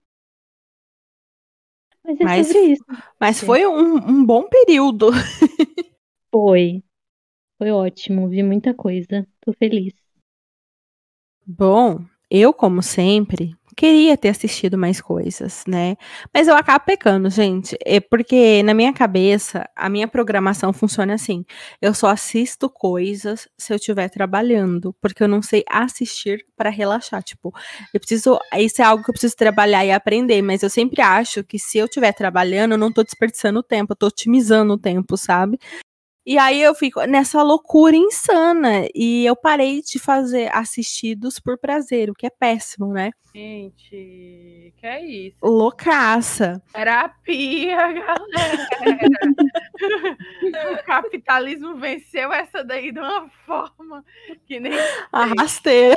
Mas é Mas- sobre isso. Mas foi um, um bom período. Foi. Foi ótimo. Vi muita coisa. Tô feliz. Bom, eu, como sempre, queria ter assistido mais coisas, né? Mas eu acabo pecando, gente. É porque na minha cabeça, a minha programação funciona assim. Eu só assisto coisas se eu estiver trabalhando, porque eu não sei assistir para relaxar. Tipo, eu preciso. Isso é algo que eu preciso trabalhar e aprender, mas eu sempre acho que se eu estiver trabalhando, eu não tô desperdiçando tempo, eu tô otimizando o tempo, sabe? E aí eu fico nessa loucura insana. E eu parei de fazer assistidos por prazer, o que é péssimo, né? Gente, que é isso? Loucaça. Terapia, galera. o capitalismo venceu essa daí de uma forma que nem. Arrasteira.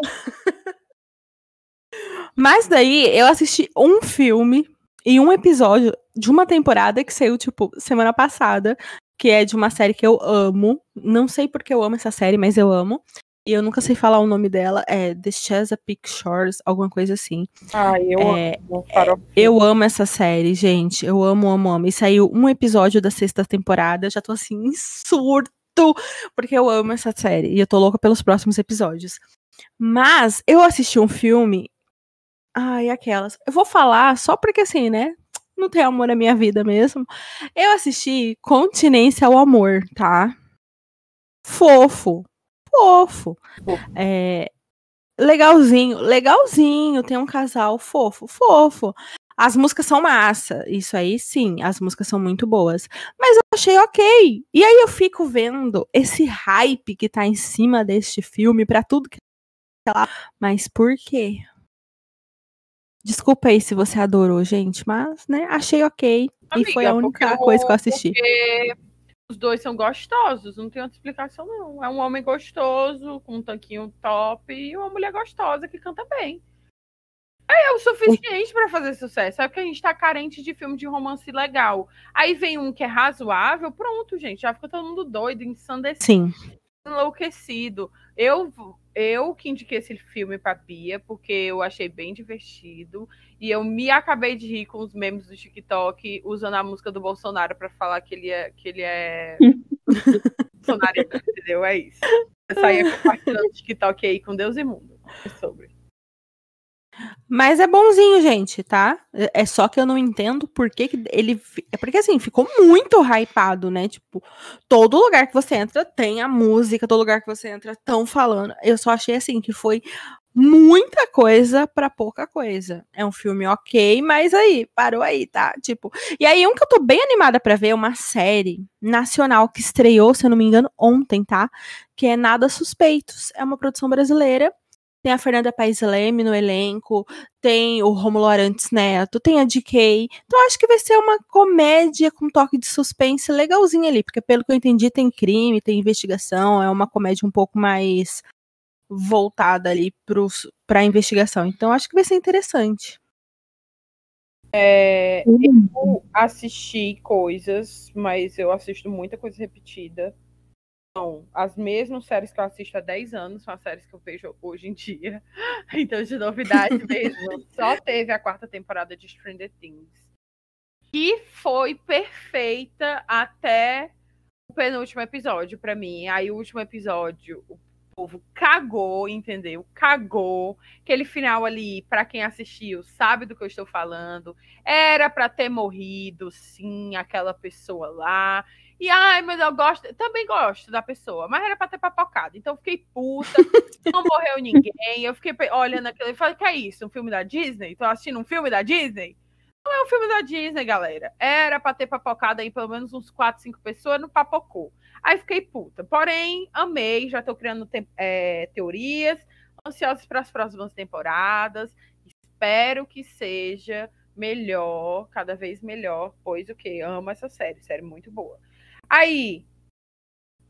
Mas daí eu assisti um filme e um episódio de uma temporada que saiu, tipo, semana passada, que é de uma série que eu amo. Não sei porque eu amo essa série, mas eu amo. E eu nunca sei falar o nome dela. É The Chesapeake Shores, alguma coisa assim. Ai, eu É, amo farofa. Eu amo essa série, gente. Eu amo, amo, amo. E saiu um episódio da sexta temporada. Eu já tô assim, em surto, porque eu amo essa série. E eu tô louca pelos próximos episódios. Mas eu assisti um filme. Ai, aquelas. Eu vou falar só porque assim, né? Não tem amor na minha vida mesmo. Eu assisti Continência ao Amor, tá? Fofo. Fofo. Fofo. É, legalzinho, legalzinho. Tem um casal fofo, fofo. As músicas são massa. Isso aí, sim, as músicas são muito boas. Mas eu achei ok. E aí eu fico vendo esse hype que tá em cima deste filme pra tudo que é lá. Mas por quê? Desculpa aí se você adorou, gente, mas, né, achei ok. Amiga, e foi a única coisa que eu assisti. Porque os dois são gostosos, não tem outra explicação, não. É um homem gostoso, com um tanquinho top, e uma mulher gostosa que canta bem. É o suficiente pra fazer sucesso. É porque a gente tá carente de filme de romance legal. Aí vem um que é razoável, pronto, gente. Já fica todo mundo doido, ensandecido. Sim. enlouquecido. Eu, eu que indiquei esse filme pra Pia, porque eu achei bem divertido. E eu me acabei de rir com os memes do TikTok usando a música do Bolsonaro para falar que ele é, que ele é bolsonarista, entendeu? É isso. Eu saía compartilhando o TikTok aí com Deus e mundo. É sobre. Mas é bonzinho, gente, tá? É só que eu não entendo por que, que ele. É porque assim, ficou muito hypado, né? Tipo, todo lugar que você entra tem a música, todo lugar que você entra estão falando. Eu só achei assim que foi muita coisa para pouca coisa. É um filme ok, mas aí, parou aí, tá? Tipo, e aí um que eu tô bem animada para ver é uma série nacional que estreou, se eu não me engano, ontem, tá? Que é Nada Suspeitos. É uma produção brasileira tem a Fernanda Paes Leme no elenco, tem o Romulo Arantes Neto, tem a DK. Então acho que vai ser uma comédia com toque de suspense legalzinha ali, porque pelo que eu entendi tem crime, tem investigação, é uma comédia um pouco mais voltada ali para a investigação. Então acho que vai ser interessante. É, eu assisti coisas, mas eu assisto muita coisa repetida são as mesmas séries que eu assisto há 10 anos, são as séries que eu vejo hoje em dia. Então, de novidade mesmo, só teve a quarta temporada de Stranger Things. Que foi perfeita até o penúltimo episódio para mim. Aí o último episódio, o povo cagou, entendeu? Cagou. Aquele final ali, para quem assistiu, sabe do que eu estou falando. Era para ter morrido, sim, aquela pessoa lá. E, ai, mas eu gosto, também gosto da pessoa, mas era pra ter papocado. Então eu fiquei puta, não morreu ninguém. Eu fiquei olhando aquilo e falei, que é isso? Um filme da Disney? Tô assistindo um filme da Disney? Não é um filme da Disney, galera. Era pra ter papocado aí pelo menos uns 4, 5 pessoas, não papocou. Aí fiquei puta. Porém, amei, já tô criando te é, teorias, ansiosos para as próximas temporadas. Espero que seja melhor, cada vez melhor, pois o que? Amo essa série, série muito boa. Aí,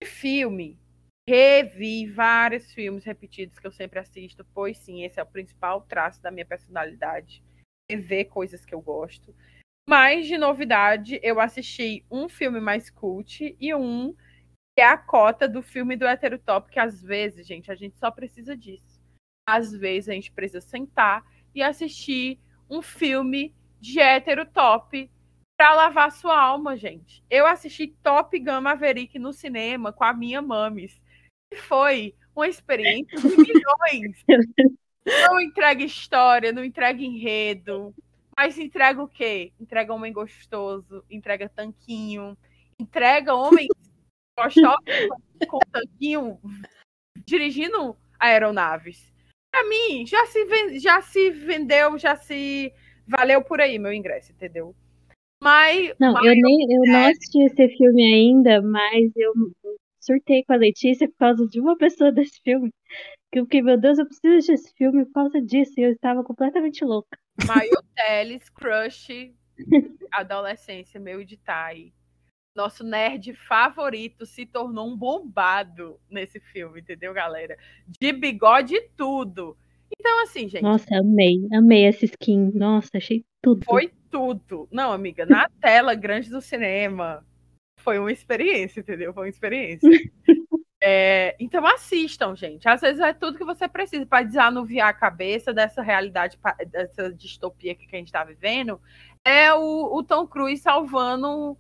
filme, revi vários filmes repetidos que eu sempre assisto, pois sim, esse é o principal traço da minha personalidade, ver coisas que eu gosto. Mas de novidade, eu assisti um filme mais cult e um que é a cota do filme do heterotop, que às vezes, gente, a gente só precisa disso. Às vezes a gente precisa sentar e assistir um filme de heterotop para lavar sua alma, gente. Eu assisti Top Gun Maverick no cinema com a minha mames. E foi uma experiência de milhões. não entrega história, não entrega enredo. Mas entrega o quê? Entrega homem gostoso, entrega tanquinho, entrega homens gostosos com tanquinho dirigindo aeronaves. Para mim, já se, já se vendeu, já se valeu por aí meu ingresso, entendeu? Mas. Não, mas eu nem eu não assisti esse filme ainda, mas eu surtei com a Letícia por causa de uma pessoa desse filme. Que eu fiquei, meu Deus, eu preciso desse filme por causa disso. E eu estava completamente louca. Maio Teles, crush, adolescência, meu de. Nosso nerd favorito se tornou um bombado nesse filme, entendeu, galera? De bigode e tudo. Então, assim, gente. Nossa, amei, amei essa skin. Nossa, achei tudo. Foi tudo. Não, amiga, na tela grande do cinema. Foi uma experiência, entendeu? Foi uma experiência. É, então assistam, gente. Às vezes é tudo que você precisa para desanuviar a cabeça dessa realidade, dessa distopia que a gente está vivendo. É o, o Tom Cruise salvando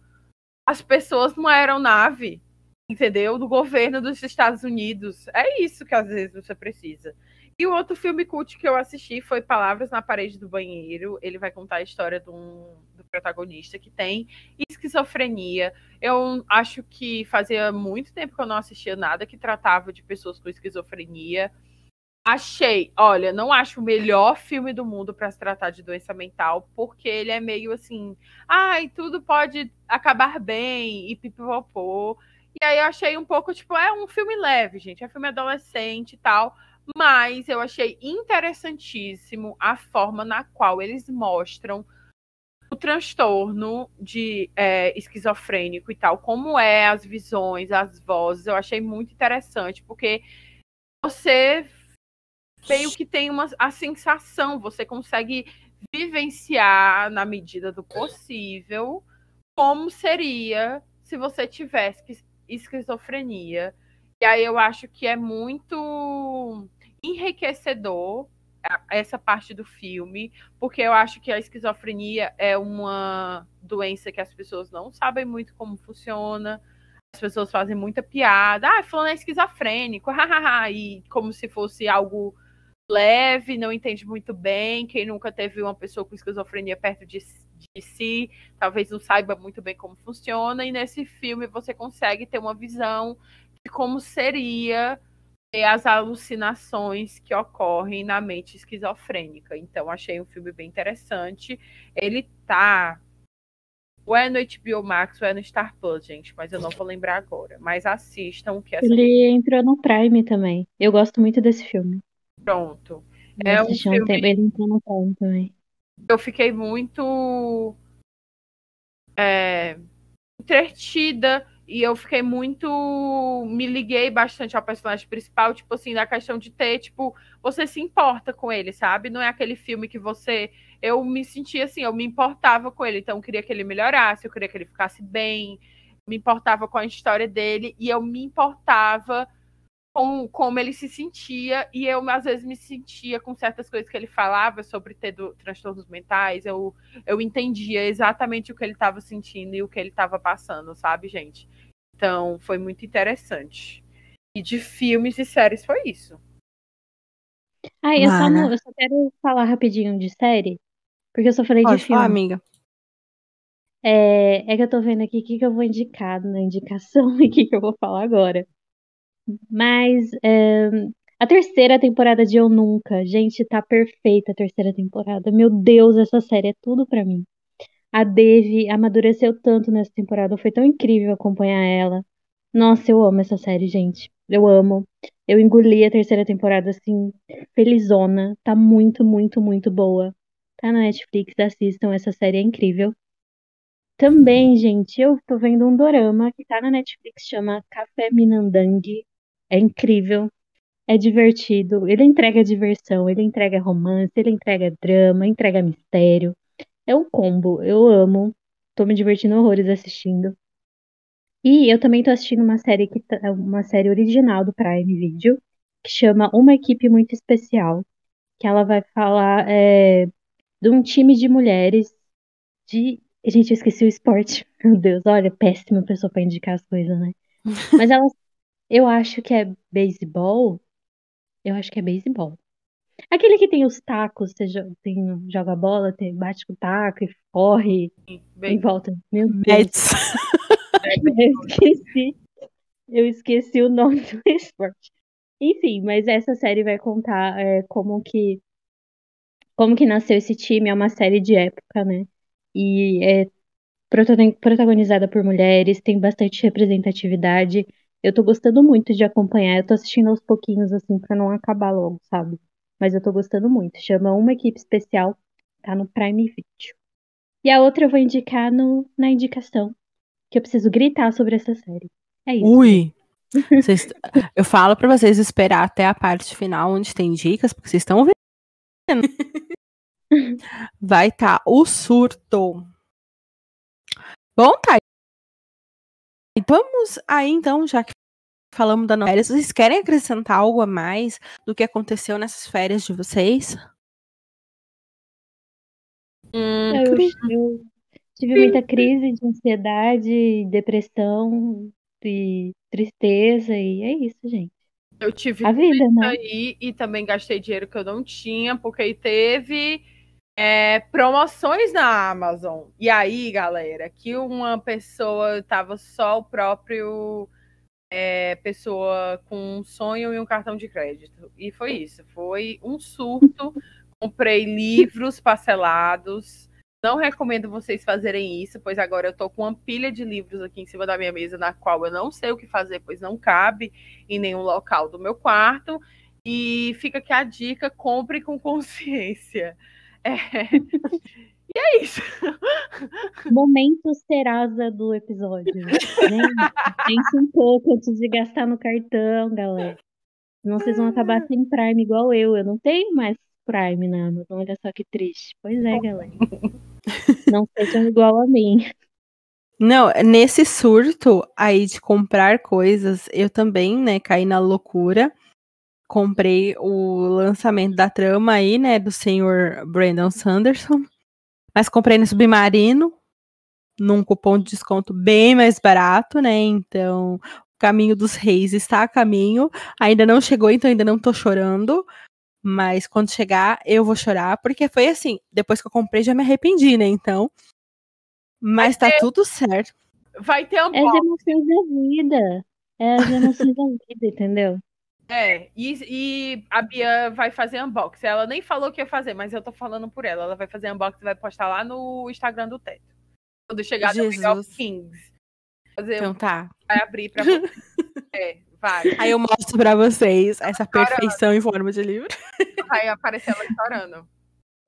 as pessoas numa aeronave, entendeu? Do governo dos Estados Unidos. É isso que às vezes você precisa. E o outro filme cult que eu assisti foi Palavras na Parede do Banheiro. Ele vai contar a história de um, do protagonista que tem esquizofrenia. Eu acho que fazia muito tempo que eu não assistia nada que tratava de pessoas com esquizofrenia. Achei, olha, não acho o melhor filme do mundo para se tratar de doença mental, porque ele é meio assim, ai, tudo pode acabar bem e pipipopô. E aí eu achei um pouco, tipo, é um filme leve, gente, é filme adolescente e tal, mas eu achei interessantíssimo a forma na qual eles mostram o transtorno de é, esquizofrênico e tal, como é as visões, as vozes. Eu achei muito interessante, porque você meio que tem uma, a sensação, você consegue vivenciar na medida do possível como seria se você tivesse esquizofrenia E aí eu acho que é muito enriquecedor essa parte do filme, porque eu acho que a esquizofrenia é uma doença que as pessoas não sabem muito como funciona. As pessoas fazem muita piada. Ah, falando é esquizofrênico, e como se fosse algo leve, não entende muito bem. Quem nunca teve uma pessoa com esquizofrenia perto de, de si, talvez não saiba muito bem como funciona. E nesse filme você consegue ter uma visão de como seria as alucinações que ocorrem na mente esquizofrênica. Então, achei um filme bem interessante. Ele tá. Ou é no HBO Max ou é no Star Plus, gente, mas eu não vou lembrar agora. Mas assistam que essa... Ele entrou no Prime também. Eu gosto muito desse filme. Pronto. Eu É um um filme- tempo, ele entrou no Prime também. eu fiquei muito é, entretida e eu fiquei muito. Me liguei bastante ao personagem principal, tipo assim, da questão de ter, tipo, você se importa com ele, sabe? Não é aquele filme que você. Eu me sentia assim, eu me importava com ele, então eu queria que ele melhorasse, eu queria que ele ficasse bem, me importava com a história dele e eu me importava com como ele se sentia e eu às vezes me sentia com certas coisas que ele falava sobre ter do- transtornos mentais, eu, eu entendia exatamente o que ele estava sentindo e o que ele estava passando, sabe, gente? Então, foi muito interessante. E de filmes e séries foi isso. Ah, eu só, não, eu só quero falar rapidinho de série, porque eu só falei Pode de falar, filme. amiga. É, é que eu tô vendo aqui o que, que eu vou indicar na indicação e o que, que eu vou falar agora. Mas é, a terceira temporada de Eu Nunca, gente, tá perfeita a terceira temporada. Meu Deus, essa série é tudo pra mim. A Devi amadureceu tanto nessa temporada, foi tão incrível acompanhar ela. Nossa, eu amo essa série, gente. Eu amo. Eu engoli a terceira temporada assim, felizona. Tá muito, muito, muito boa. Tá na Netflix, assistam, essa série é incrível. Também, gente, eu tô vendo um dorama que tá na Netflix, chama Café Minandang. É incrível, é divertido. Ele entrega diversão, ele entrega romance, ele entrega drama, entrega mistério. É um combo, eu amo. Tô me divertindo horrores assistindo. E eu também tô assistindo uma série que tá- uma série original do Prime Video, que chama Uma Equipe Muito Especial, que ela vai falar é, de um time de mulheres de. Gente, eu esqueci o esporte. Meu Deus, olha, péssima pessoa pra indicar as coisas, né? Mas elas. Eu acho que é beisebol. Eu acho que é beisebol. Aquele que tem os tacos, você jo- tem, joga bola, tem, bate com o taco e corre em Bem, volta. Meu Deus, Mets. eu esqueci. Eu esqueci o nome do esporte. Enfim, mas essa série vai contar é, como que como que nasceu esse time. É uma série de época, né? E é protagoni- protagonizada por mulheres, tem bastante representatividade. Eu tô gostando muito de acompanhar. Eu tô assistindo aos pouquinhos, assim, pra não acabar logo, sabe? Mas eu tô gostando muito. Chama Uma Equipe Especial, tá no Prime Video. E a outra eu vou indicar no, na indicação, que eu preciso gritar sobre essa série. É isso. Ui. Vocês- eu falo pra vocês esperar até a parte final onde tem dicas, porque vocês estão vendo. Vai estar o surto. Bom, tá. Vamos aí então, já que falamos da novela, vocês querem acrescentar algo a mais do que aconteceu nessas férias de vocês? hum, Eu, eu tive muita crise de ansiedade, depressão e tristeza, e é isso, gente. eu tive A vida, isso né? aí e também gastei dinheiro que eu não tinha, porque aí teve é, promoções na Amazon. E aí, galera, que uma pessoa tava só o próprio é, pessoa com um sonho e um cartão de crédito. E foi isso, foi um surto. Comprei livros parcelados. Não recomendo vocês fazerem isso, pois agora eu tô com uma pilha de livros aqui em cima da minha mesa, na qual eu não sei o que fazer, pois não cabe em nenhum local do meu quarto. E fica aqui a dica: compre com consciência. É. E é isso. Momento Serasa do episódio. Gente, pense um pouco antes de gastar no cartão, galera. Senão vocês vão acabar sem Prime igual eu. Eu não tenho mais Prime na Amazon. Olha só que triste. Pois é, galera. Não sejam igual a mim. Não, nesse surto aí de comprar coisas, eu também, né, caí na loucura. Comprei o lançamento da trama aí, né, do senhor Brandon Sanderson. Mas comprei no Submarino, num cupom de desconto bem mais barato, né? Então, o caminho dos reis está a caminho. Ainda não chegou, então ainda não tô chorando. Mas quando chegar, eu vou chorar, porque foi assim, depois que eu comprei, já me arrependi, né? Então. Mas tá tudo certo. Vai ter É as emoções da vida. É as emoções da vida, entendeu? É, e, e a Bia vai fazer unboxing. Ela nem falou que ia fazer, mas eu tô falando por ela. Ela vai fazer unboxing e vai postar lá no Instagram do Teto. Quando chegar no Miguel. Kings. Fazer, Então tá. Vai abrir pra você. é, vai. Aí eu mostro pra vocês essa perfeição em forma de livro. Vai aparecer ela chorando.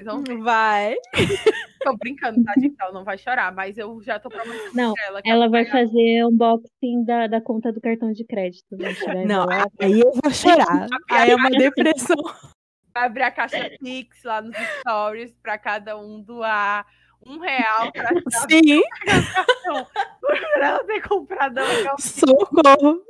Ver. Vai. Tô brincando, tá, gente? Ela não vai chorar, mas eu já tô prometendo Não, pra ela que Ela vai fazer unboxing da, da conta do cartão de crédito. Não, aí eu vou chorar. Aí é uma depressão. vai abrir a caixa Pix lá nos stories pra cada um doar um real pra, Sim, pra ela ter comprado a socorro.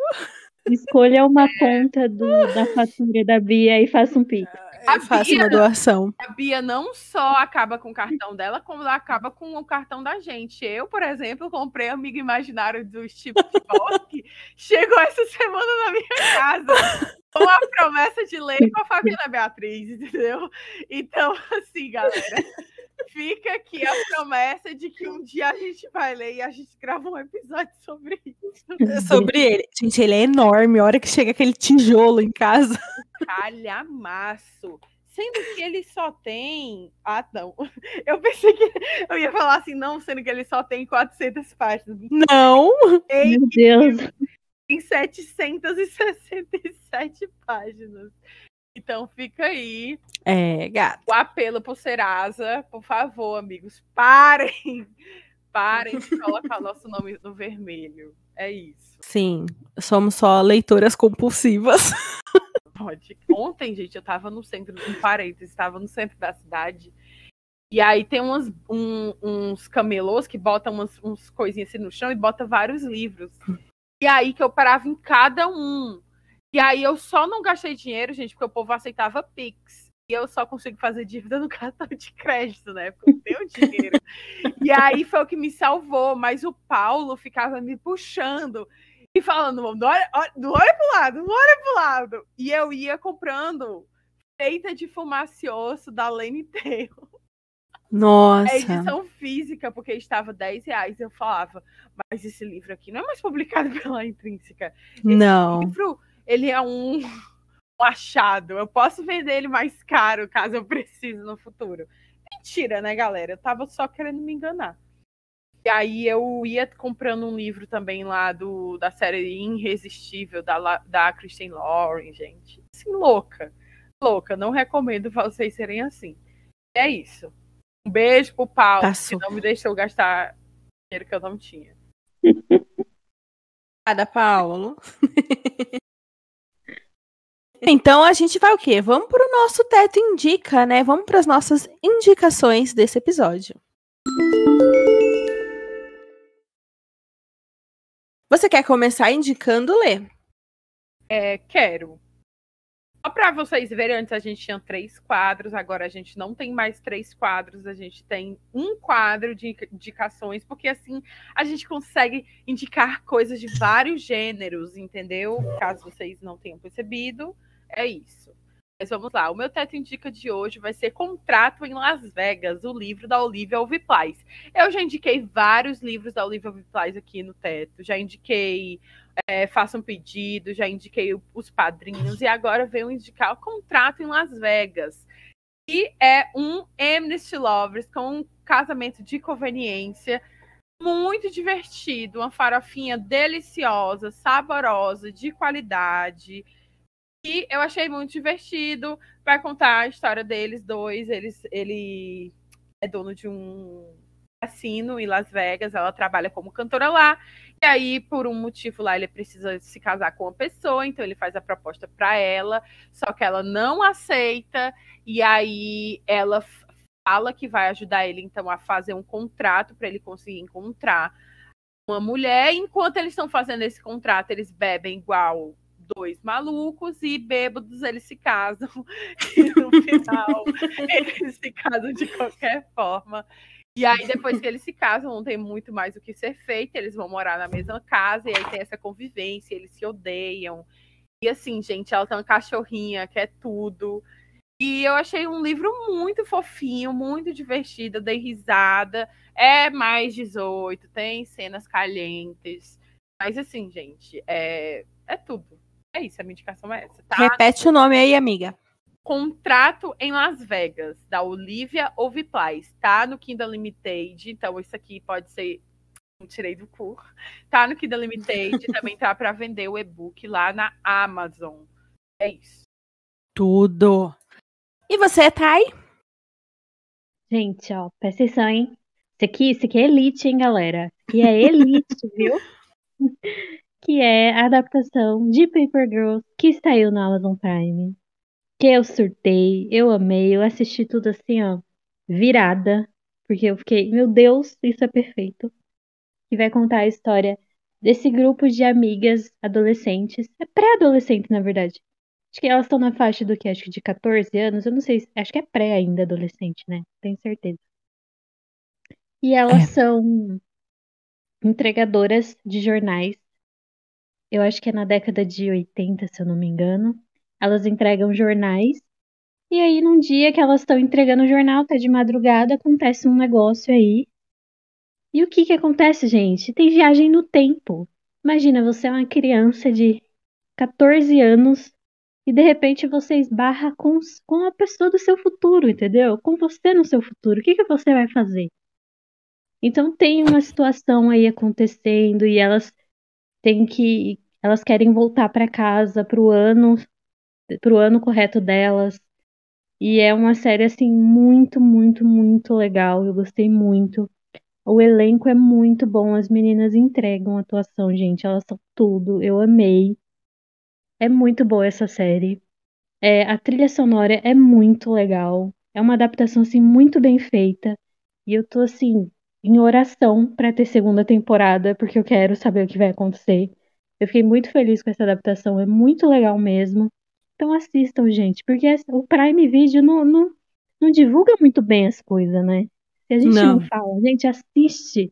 Escolha uma conta do- da fatura da Bia e faça um pix. A Eu faço Bia- uma doação. A Bia não só acaba com o cartão dela, como ela acaba com o cartão da gente. Eu, por exemplo, comprei amigo imaginário do Steve Bosque. Chegou essa semana na minha casa. Com a promessa de ler com a Fabiana Beatriz, entendeu? Então, assim, galera, fica aqui a promessa de que um dia a gente vai ler e a gente grava um episódio sobre isso. Sobre ele. Gente, ele é enorme. A hora que chega aquele tijolo em casa. calhamaço. Sendo que ele só tem. Ah, não. Eu pensei que eu ia falar assim, não, sendo que ele só tem 400 páginas. Não. Meu Deus. tem 767 páginas. Então fica aí É, gato. o apelo pro Serasa. Por favor, amigos, parem! Parem de colocar nosso nome no vermelho. É isso. Sim, somos só leitoras compulsivas. Pode. Ontem, gente, eu tava no centro, um parênteses, estava no centro da cidade. E aí tem umas, um- uns camelôs que botam umas, uns coisinhas assim no chão e bota vários livros. E aí que eu parava em cada um. E aí eu só não gastei dinheiro, gente, porque o povo aceitava Pix. E eu só consigo fazer dívida no cartão de crédito, né? Porque eu não tenho dinheiro. E aí foi o que me salvou. Mas o Paulo ficava me puxando e falando, não olha, olha, não olha pro lado, não olha pro lado. E eu ia comprando feita de fumacioso da Lane Tail. Nossa. É edição física, porque estava 10 reais. Eu falava, mas esse livro aqui não é mais publicado pela Intrínseca. Não. O livro, ele é um, um achado. Eu posso vender ele mais caro, caso eu precise no futuro. Mentira, né, galera? Eu tava só querendo me enganar. E aí eu ia comprando um livro também lá do, da série Irresistível, da, da Kristen Lauren, gente. Assim, louca. Louca. Não recomendo vocês serem assim. É isso. Um beijo pro Paulo, Passou. que não me deixou gastar dinheiro que eu não tinha. Obrigada, Paulo. Então a gente vai o quê? Vamos pro nosso teto indica, né? Vamos para as nossas indicações desse episódio. Você quer começar indicando, Lê? É, quero. Só para vocês verem, antes a gente tinha três quadros, agora a gente não tem mais três quadros, a gente tem um quadro de indicações, porque assim a gente consegue indicar coisas de vários gêneros, entendeu? Caso vocês não tenham percebido, é isso. Mas vamos lá, o meu teto indica de hoje vai ser Contrato em Las Vegas, o livro da Olivia Oviplais. Eu já indiquei vários livros da Olivia Oviplais aqui no teto, já indiquei é, Faça um Pedido, já indiquei os padrinhos, e agora venho indicar o Contrato em Las Vegas, que é um Amnesty Lovers com um casamento de conveniência, muito divertido, uma farofinha deliciosa, saborosa, de qualidade, e eu achei muito divertido. Vai contar a história deles dois. Eles, ele é dono de um cassino em Las Vegas. Ela trabalha como cantora lá. E aí, por um motivo lá, ele precisa se casar com uma pessoa. Então, ele faz a proposta para ela. Só que ela não aceita. E aí, ela fala que vai ajudar ele, então, a fazer um contrato para ele conseguir encontrar uma mulher. Enquanto eles estão fazendo esse contrato, eles bebem igual dois malucos e bêbados eles se casam. E no final, eles se casam de qualquer forma. E aí, depois que eles se casam, não tem muito mais o que ser feito, eles vão morar na mesma casa, e aí tem essa convivência, eles se odeiam. E assim, gente, ela tem uma cachorrinha que é tudo. E eu achei um livro muito fofinho, muito divertido, dei risada. É mais 18, tem cenas calientes. Mas assim, gente, é, é tudo. É isso, a minha indicação é essa. Tá? Repete o nome aí, amiga. Contrato em Las Vegas, da Olivia Oviplais. Tá no Kindle Limited, então isso aqui pode ser. Não tirei do cu. Tá no Kindle Limited, também tá para vender o e-book lá na Amazon. É isso. Tudo. E você, Thay? Gente, ó, presta atenção, hein? Isso aqui, isso aqui é elite, hein, galera? Aqui é elite, viu? Que é a adaptação de Paper Girls que saiu na Amazon Prime. Que eu surtei, eu amei, eu assisti tudo assim, ó, virada, porque eu fiquei, meu Deus, isso é perfeito. Que vai contar a história desse grupo de amigas adolescentes, é pré-adolescente, na verdade. Acho que elas estão na faixa do que? Acho que de 14 anos, eu não sei, acho que é pré ainda adolescente, né? Tenho certeza. E elas É. são entregadoras de jornais eu acho que é na década de 80, se eu não me engano. Elas entregam jornais. E aí, num dia que elas estão entregando o jornal, tá de madrugada, acontece um negócio aí. E o que que acontece, gente? Tem viagem no tempo. Imagina, você é uma criança de 14 anos e de repente você esbarra com, com a pessoa do seu futuro, entendeu? Com você no seu futuro. O que que você vai fazer? Então tem uma situação aí acontecendo e elas têm que elas querem voltar para casa pro ano pro ano correto delas. E é uma série assim muito, muito, muito legal. Eu gostei muito. O elenco é muito bom, as meninas entregam a atuação, gente, elas são tudo. Eu amei. É muito boa essa série. É, a trilha sonora é muito legal. É uma adaptação assim muito bem feita. E eu tô assim em oração para ter segunda temporada, porque eu quero saber o que vai acontecer. Eu fiquei muito feliz com essa adaptação, é muito legal mesmo. Então assistam, gente, porque o Prime Video não, não, não divulga muito bem as coisas, né? Se a gente não, Não. fala, gente, assiste.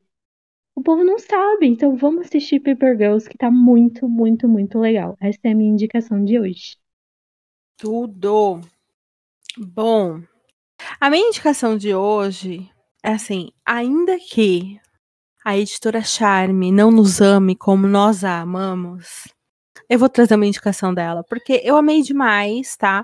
O povo não sabe, então vamos assistir Paper Girls, que tá muito, muito, muito legal. Essa é a minha indicação de hoje. Tudo. Bom, a minha indicação de hoje assim, ainda que a editora Charme não nos ame como nós a amamos, eu vou trazer uma indicação dela, porque eu amei demais, tá?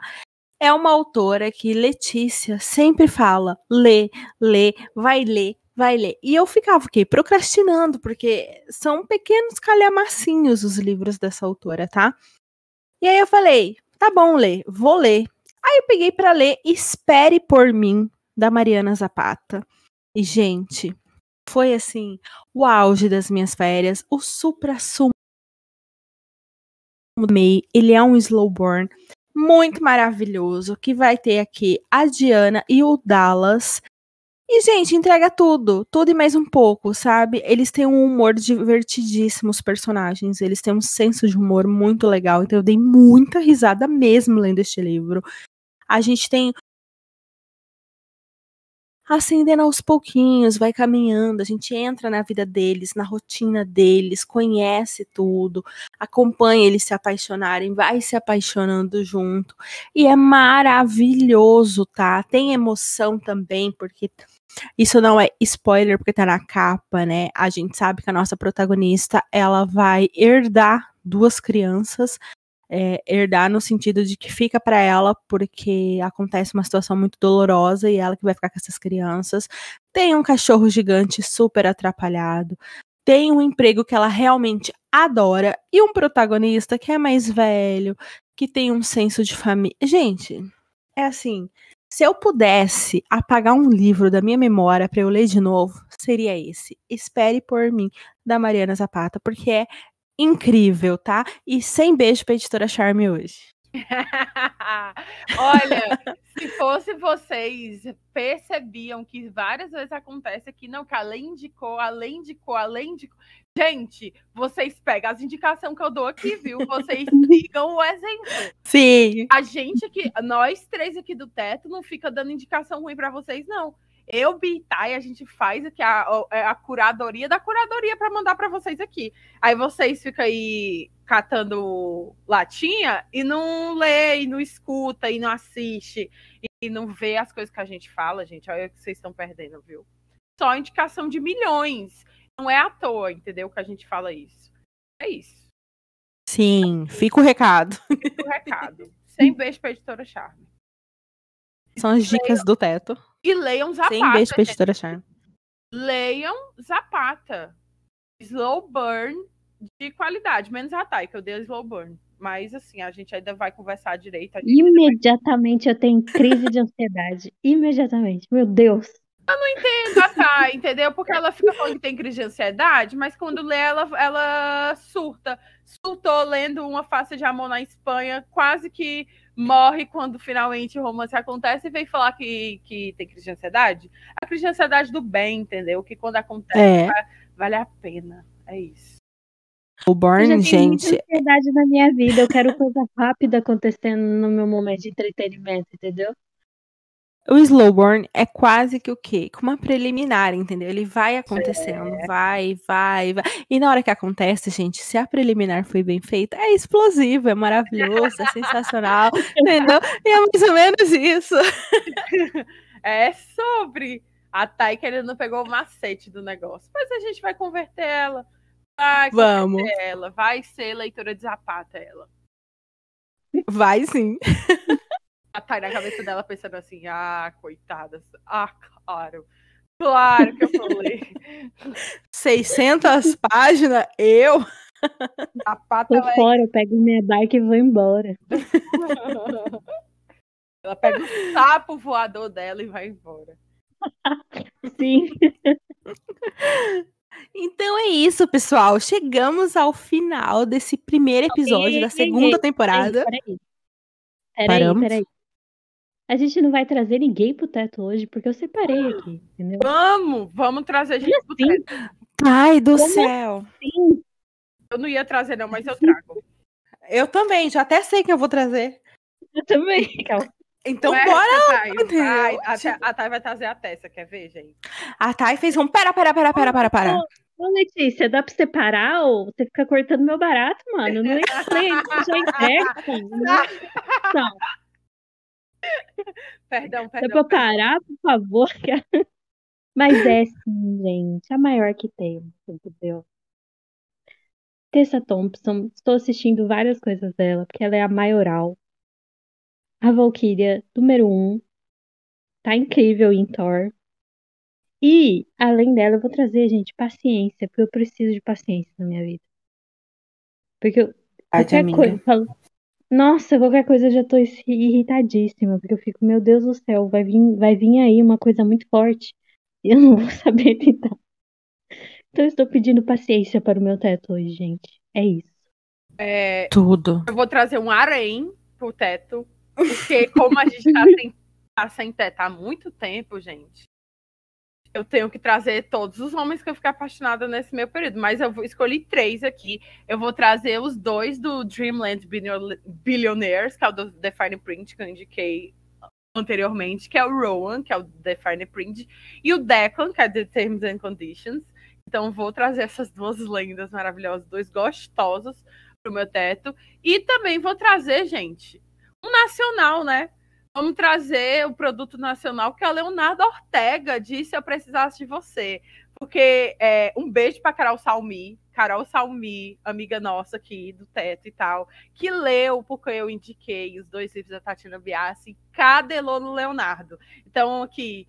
É uma autora que Letícia sempre fala: lê, lê, vai ler, vai ler. E eu ficava o quê? Procrastinando, porque são pequenos calhamacinhos os livros dessa autora, tá? E aí eu falei: tá bom, lê, vou ler. Aí eu peguei pra ler Espere por mim, da Mariana Zapata. E, gente, foi assim, o auge das minhas férias, o supra-sumo. Amei. Ele é um slow burn muito maravilhoso, que vai ter aqui a Diana e o Dallas. E, gente, entrega tudo, tudo e mais um pouco, sabe? Eles têm um humor divertidíssimo, os personagens. Eles têm um senso de humor muito legal. Então, eu dei muita risada mesmo lendo este livro. A gente tem acendendo aos pouquinhos, vai caminhando, a gente entra na vida deles, na rotina deles, conhece tudo, acompanha eles se apaixonarem, vai se apaixonando junto. E é maravilhoso, tá? Tem emoção também, porque isso não é spoiler, porque tá na capa, né? A gente sabe que a nossa protagonista, ela vai herdar duas crianças é, herdar no sentido de que fica para ela porque acontece uma situação muito dolorosa e ela que vai ficar com essas crianças. Tem um cachorro gigante super atrapalhado. Tem um emprego que ela realmente adora e um protagonista que é mais velho, que tem um senso de família. Gente, é assim, se eu pudesse apagar um livro da minha memória para eu ler de novo, seria esse. Espere por mim, da Mariana Zapata, porque é incrível, tá? E sem beijo pra editora Charme hoje. Olha, se fosse vocês percebiam que várias vezes acontece aqui, não, que além indicou, além indicou, além indicou. Gente, vocês pegam as indicações que eu dou aqui, viu? Vocês sigam o exemplo. Sim. A gente aqui, nós três aqui do teto, não fica dando indicação ruim para vocês, não. Eu, Bitai, a gente faz aqui a, a, é a curadoria da curadoria para mandar para vocês aqui. Aí vocês ficam aí catando latinha e não lê, e não escuta, e não assiste, e não vê as coisas que a gente fala, gente. Olha o que vocês estão perdendo, viu? Só indicação de milhões. Não é à toa, entendeu? Que a gente fala isso. É isso. Sim, fica o recado. Fica o recado. Sem beijo pra editora Charme. São as dicas do teto. E leiam Zapata. Sem beijo pra editora Charme. Leiam Zapata. Slow burn de qualidade. Menos a Thay, que eu dei slow burn. Mas assim, a gente ainda vai conversar direito. ainda vai- Imediatamente eu tenho crise de ansiedade. Imediatamente. Meu Deus. entendo a Thay, entendeu? Porque ela fica falando que tem crise de ansiedade, mas quando lê, ela, ela surta. Surtou lendo uma face de amor na Espanha, quase que morre quando finalmente o romance acontece e vem falar que, que tem crise de ansiedade. A crise de ansiedade do bem, entendeu? Que quando acontece, É. va- vale a pena. É isso. O Eu Born, gente, muita ansiedade na minha vida. Eu quero coisa rápida acontecendo no meu momento de entretenimento, entendeu? O Slowborn é quase que o quê? Com uma preliminar, entendeu? Ele vai acontecendo, vai, vai, vai. E na hora que acontece, gente, se a preliminar foi bem feita, é explosivo, é maravilhoso, é sensacional, entendeu? E é mais ou menos isso. É sobre. A Thay que ainda não pegou o macete do negócio. Mas a gente vai converter ela. Vai Vamos, converter ela. Vai ser leitora de Zapata ela. vai sim. A Thay na cabeça dela pensando assim, ah, coitada. Ah, claro. Claro que eu ler. 600 páginas, eu. Zapata, Tô ela, é- fora, eu pego minha bike e vou embora. ela pega o sapo voador dela e vai embora. Sim. Então é isso, pessoal. Chegamos ao final desse primeiro episódio ei, da segunda ei, temporada. Peraí, peraí. Peraí, Paramos? peraí. A gente não vai trazer ninguém pro teto hoje, porque eu separei aqui, entendeu? Vamos, vamos trazer gente pro Sim. teto. Ai do Como céu. Sim. Eu não ia trazer, não, mas eu trago. Eu também, já até sei quem eu vou trazer. Eu também. Calma. Então Não é, bora. Thay? a, Thay- a Thay vai trazer a Tessa, quer ver, gente? A Thay fez um pera, pera, pera, pera, para, para. Ô, Letícia, dá pra separar ou você fica cortando meu barato, mano? Não explain, já entrega. Não, Perdão, dá perdão. pra eu parar, por favor? Mas é sim, gente, a maior que temos, entendeu? Tessa Thompson, estou assistindo várias coisas dela, porque ela é a maioral. A Valkyria, número um. Tá incrível em Thor. E, além dela, eu vou trazer, gente, paciência, porque eu preciso de paciência na minha vida. Porque eu, qualquer amiga. coisa, eu falo, nossa, qualquer coisa eu já tô irri- irritadíssima, porque eu fico, meu Deus do céu, vai vir, vai vir aí uma coisa muito forte e eu não vou saber lidar. Então eu estou pedindo paciência para o meu teto hoje, gente. É isso. É, Tudo. eu vou trazer um harém pro teto, porque como a gente tá sem, tá sem teto há muito tempo, gente, eu tenho que trazer todos os homens que eu fiquei apaixonada nesse meu período. Mas eu escolhi três aqui. Eu vou trazer os dois do Dreamland Billion- Billionaires, que é o do The Fine Print, que eu indiquei anteriormente, que é o Rowan, que é o The Fine Print, e o Declan, que é The Terms and Conditions. Então vou trazer essas duas lendas maravilhosas, dois gostosos pro meu teto. E também vou trazer, gente, um nacional, né? Vamos trazer o produto nacional que a Leonardo Ortega disse eu precisasse de você. Porque é, um beijo para Carol Salmi, Carol Salmi, amiga nossa aqui do teto e tal, que leu, porque eu indiquei os dois livros da Tatiana Biassi, cadelou no Leonardo. Então, aqui,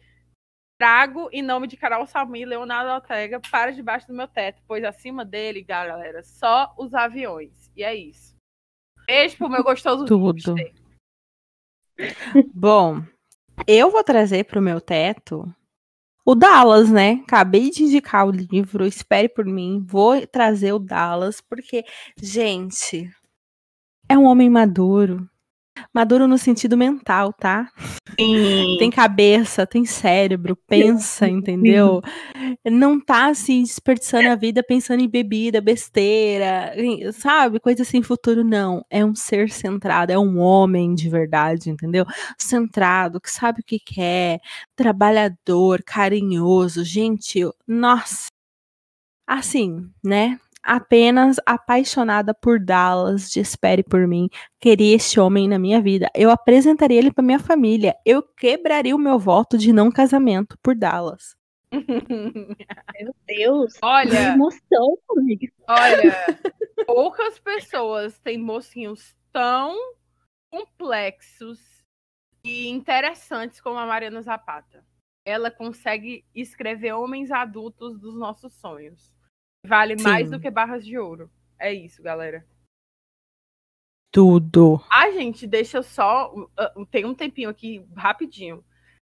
trago em nome de Carol Salmi, Leonardo Ortega, para debaixo do meu teto, pois acima dele, galera, só os aviões. E é isso. Beijo pro meu gostoso Tudo. hipster. Bom, eu vou trazer pro meu teto o Dallas, né? Acabei de indicar o livro, espere por mim. Vou trazer o Dallas, porque, gente, é um homem maduro. Maduro no sentido mental, tá? Sim. Tem cabeça, tem cérebro, pensa, entendeu? Não tá assim desperdiçando a vida pensando em bebida, besteira, sabe? Coisa sem futuro, não. É um ser centrado, é um homem de verdade, entendeu? Centrado, que sabe o que quer, trabalhador, carinhoso. Gente, eu- nossa. Assim, né? Apenas apaixonada por Dallas, de espere por mim queria este homem na minha vida. Eu apresentaria ele para minha família. Eu quebraria o meu voto de não casamento por Dallas. Meu Deus. Que Olha, emoção, amiga. olha, poucas pessoas têm mocinhos tão complexos e interessantes como a Mariana Zapata. Ela consegue escrever homens adultos dos nossos sonhos. Vale mais Sim. do que barras de ouro. É isso, galera. Tudo. Ah, gente, deixa eu só. uh, Tem um tempinho aqui, rapidinho.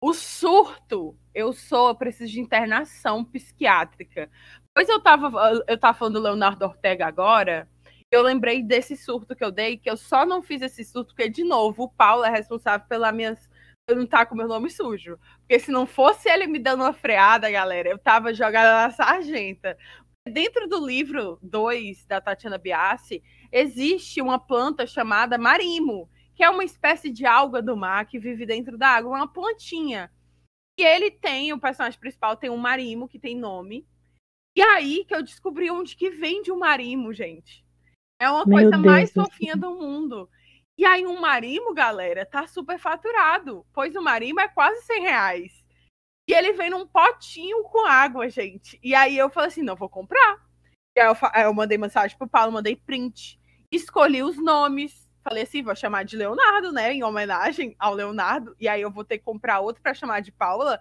O surto, eu sou, eu preciso de internação psiquiátrica. Pois eu tava, eu tava falando do Leonardo Ortega agora, eu lembrei desse surto que eu dei, que eu só não fiz esse surto, porque, de novo, o Paulo é responsável pela minhas. Eu não tá com meu nome sujo. Porque se não fosse ele me dando uma freada, galera, eu tava jogada na sargenta. Dentro do livro 2 da Tatiana Biassi, existe uma planta chamada marimo, que é uma espécie de alga do mar que vive dentro da água, uma plantinha. E ele tem, o personagem principal tem um marimo que tem nome. E aí que eu descobri onde que vende o marimo, gente. É uma Meu coisa Deus mais do fofinha do mundo. E aí um marimo, galera, tá super faturado, pois o marimo é quase 100 reais. E ele vem num potinho com água, gente. E aí eu falei assim, não, vou comprar. E aí eu, aí eu mandei mensagem pro Paulo, mandei print. Escolhi os nomes. Falei assim, vou chamar de Leonardo, né? Em homenagem ao Leonardo. E aí eu vou ter que comprar outro pra chamar de Paula,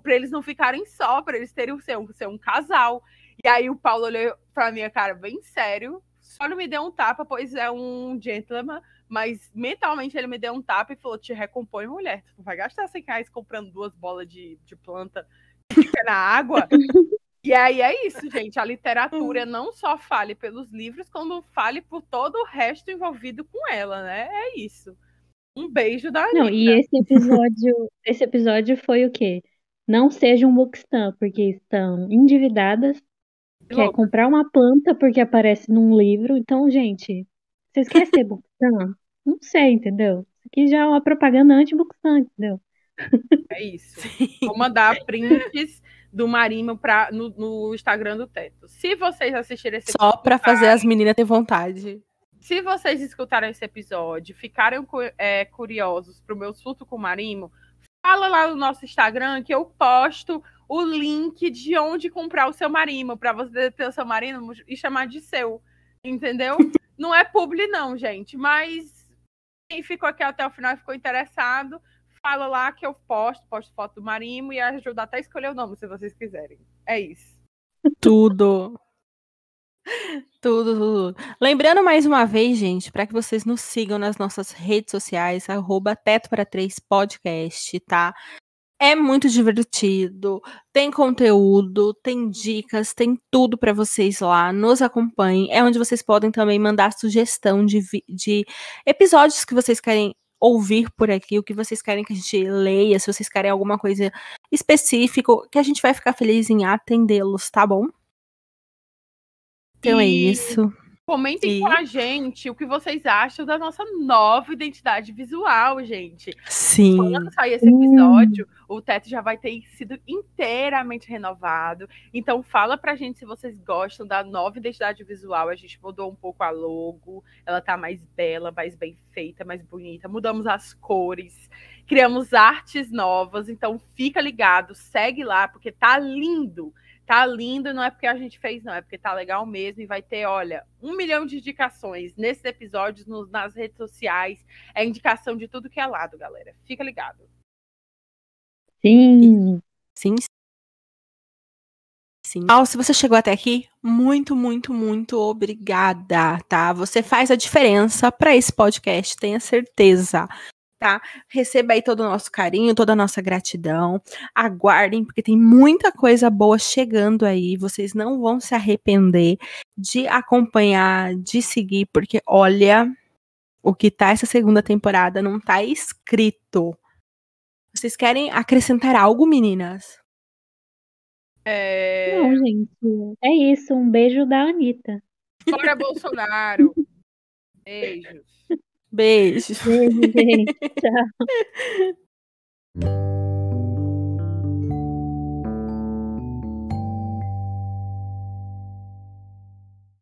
pra eles não ficarem só, pra eles terem ser um, ser um casal. E aí o Paulo olhou pra minha cara bem sério. Só não me deu um tapa, pois é um gentleman. Mas mentalmente ele me deu um tapa e falou: te recompõe, mulher. Tu vai gastar 100 reais comprando duas bolas de, de planta na água. E aí é isso, gente. A literatura não só fale pelos livros, como fale por todo o resto envolvido com ela, né? É isso. Um beijo da Não, Anitta. e esse episódio, esse episódio foi o quê? Não seja um bookstam, porque estão endividadas, quer comprar uma planta porque aparece num livro. Então, gente, vocês querem ser bookstam? Não sei, entendeu? Isso aqui já é uma propaganda anti-bookstam, entendeu? É isso. Vou mandar prints do Marimo pra, no, no Instagram do Teto. Se vocês assistirem esse Só pra fazer as meninas ter vontade. Se vocês escutaram esse episódio, ficaram é, curiosos pro meu surto com o Marimo, fala lá no nosso Instagram que eu posto o link de onde comprar o seu marimo, para você ter o seu marimo e chamar de seu. Entendeu? não é publi, não, gente. Mas quem ficou aqui até o final e ficou interessado, fala lá que eu posto, posto foto do marimo e ajuda até a escolher o nome, se vocês quiserem. É isso. Tudo. Tudo, tudo. Lembrando mais uma vez, gente, para que vocês nos sigam nas nossas redes sociais, arroba Teto para Três Podcast, tá? É muito divertido, tem conteúdo, tem dicas, tem tudo para vocês lá. Nos acompanhem. É onde vocês podem também mandar sugestão de, de episódios que vocês querem ouvir por aqui, o que vocês querem que a gente leia, se vocês querem alguma coisa específica, que a gente vai ficar feliz em atendê-los, tá bom? Então é E- isso. Comentem E- com a gente o que vocês acham da nossa nova identidade visual, gente. Sim. Quando sair esse episódio, o teto já vai ter sido inteiramente renovado. Então fala pra gente se vocês gostam da nova identidade visual. A gente mudou um pouco a logo, ela tá mais bela, mais bem feita, mais bonita. Mudamos as cores, criamos artes novas. Então fica ligado, segue lá porque tá lindo. Tá lindo, não é porque a gente fez, não, é porque tá legal mesmo. E vai ter, olha, um milhão de indicações nesses episódios, nos- nas redes sociais. É indicação de tudo que é lado, galera. Fica ligado. Sim. Sim. Sim. Al, se você chegou até aqui, muito, muito, muito obrigada, tá? Você faz a diferença para esse podcast, tenha certeza, tá? Receba aí todo o nosso carinho, toda a nossa gratidão. Aguardem, porque tem muita coisa boa chegando aí. Vocês não vão se arrepender de acompanhar, de seguir, porque olha, o que tá essa segunda temporada não tá escrito. Vocês querem acrescentar algo, meninas? É... Não, gente. É isso. Um beijo da Anitta. Fora Bolsonaro. Beijos. Beijos. Beijo, gente. Tchau.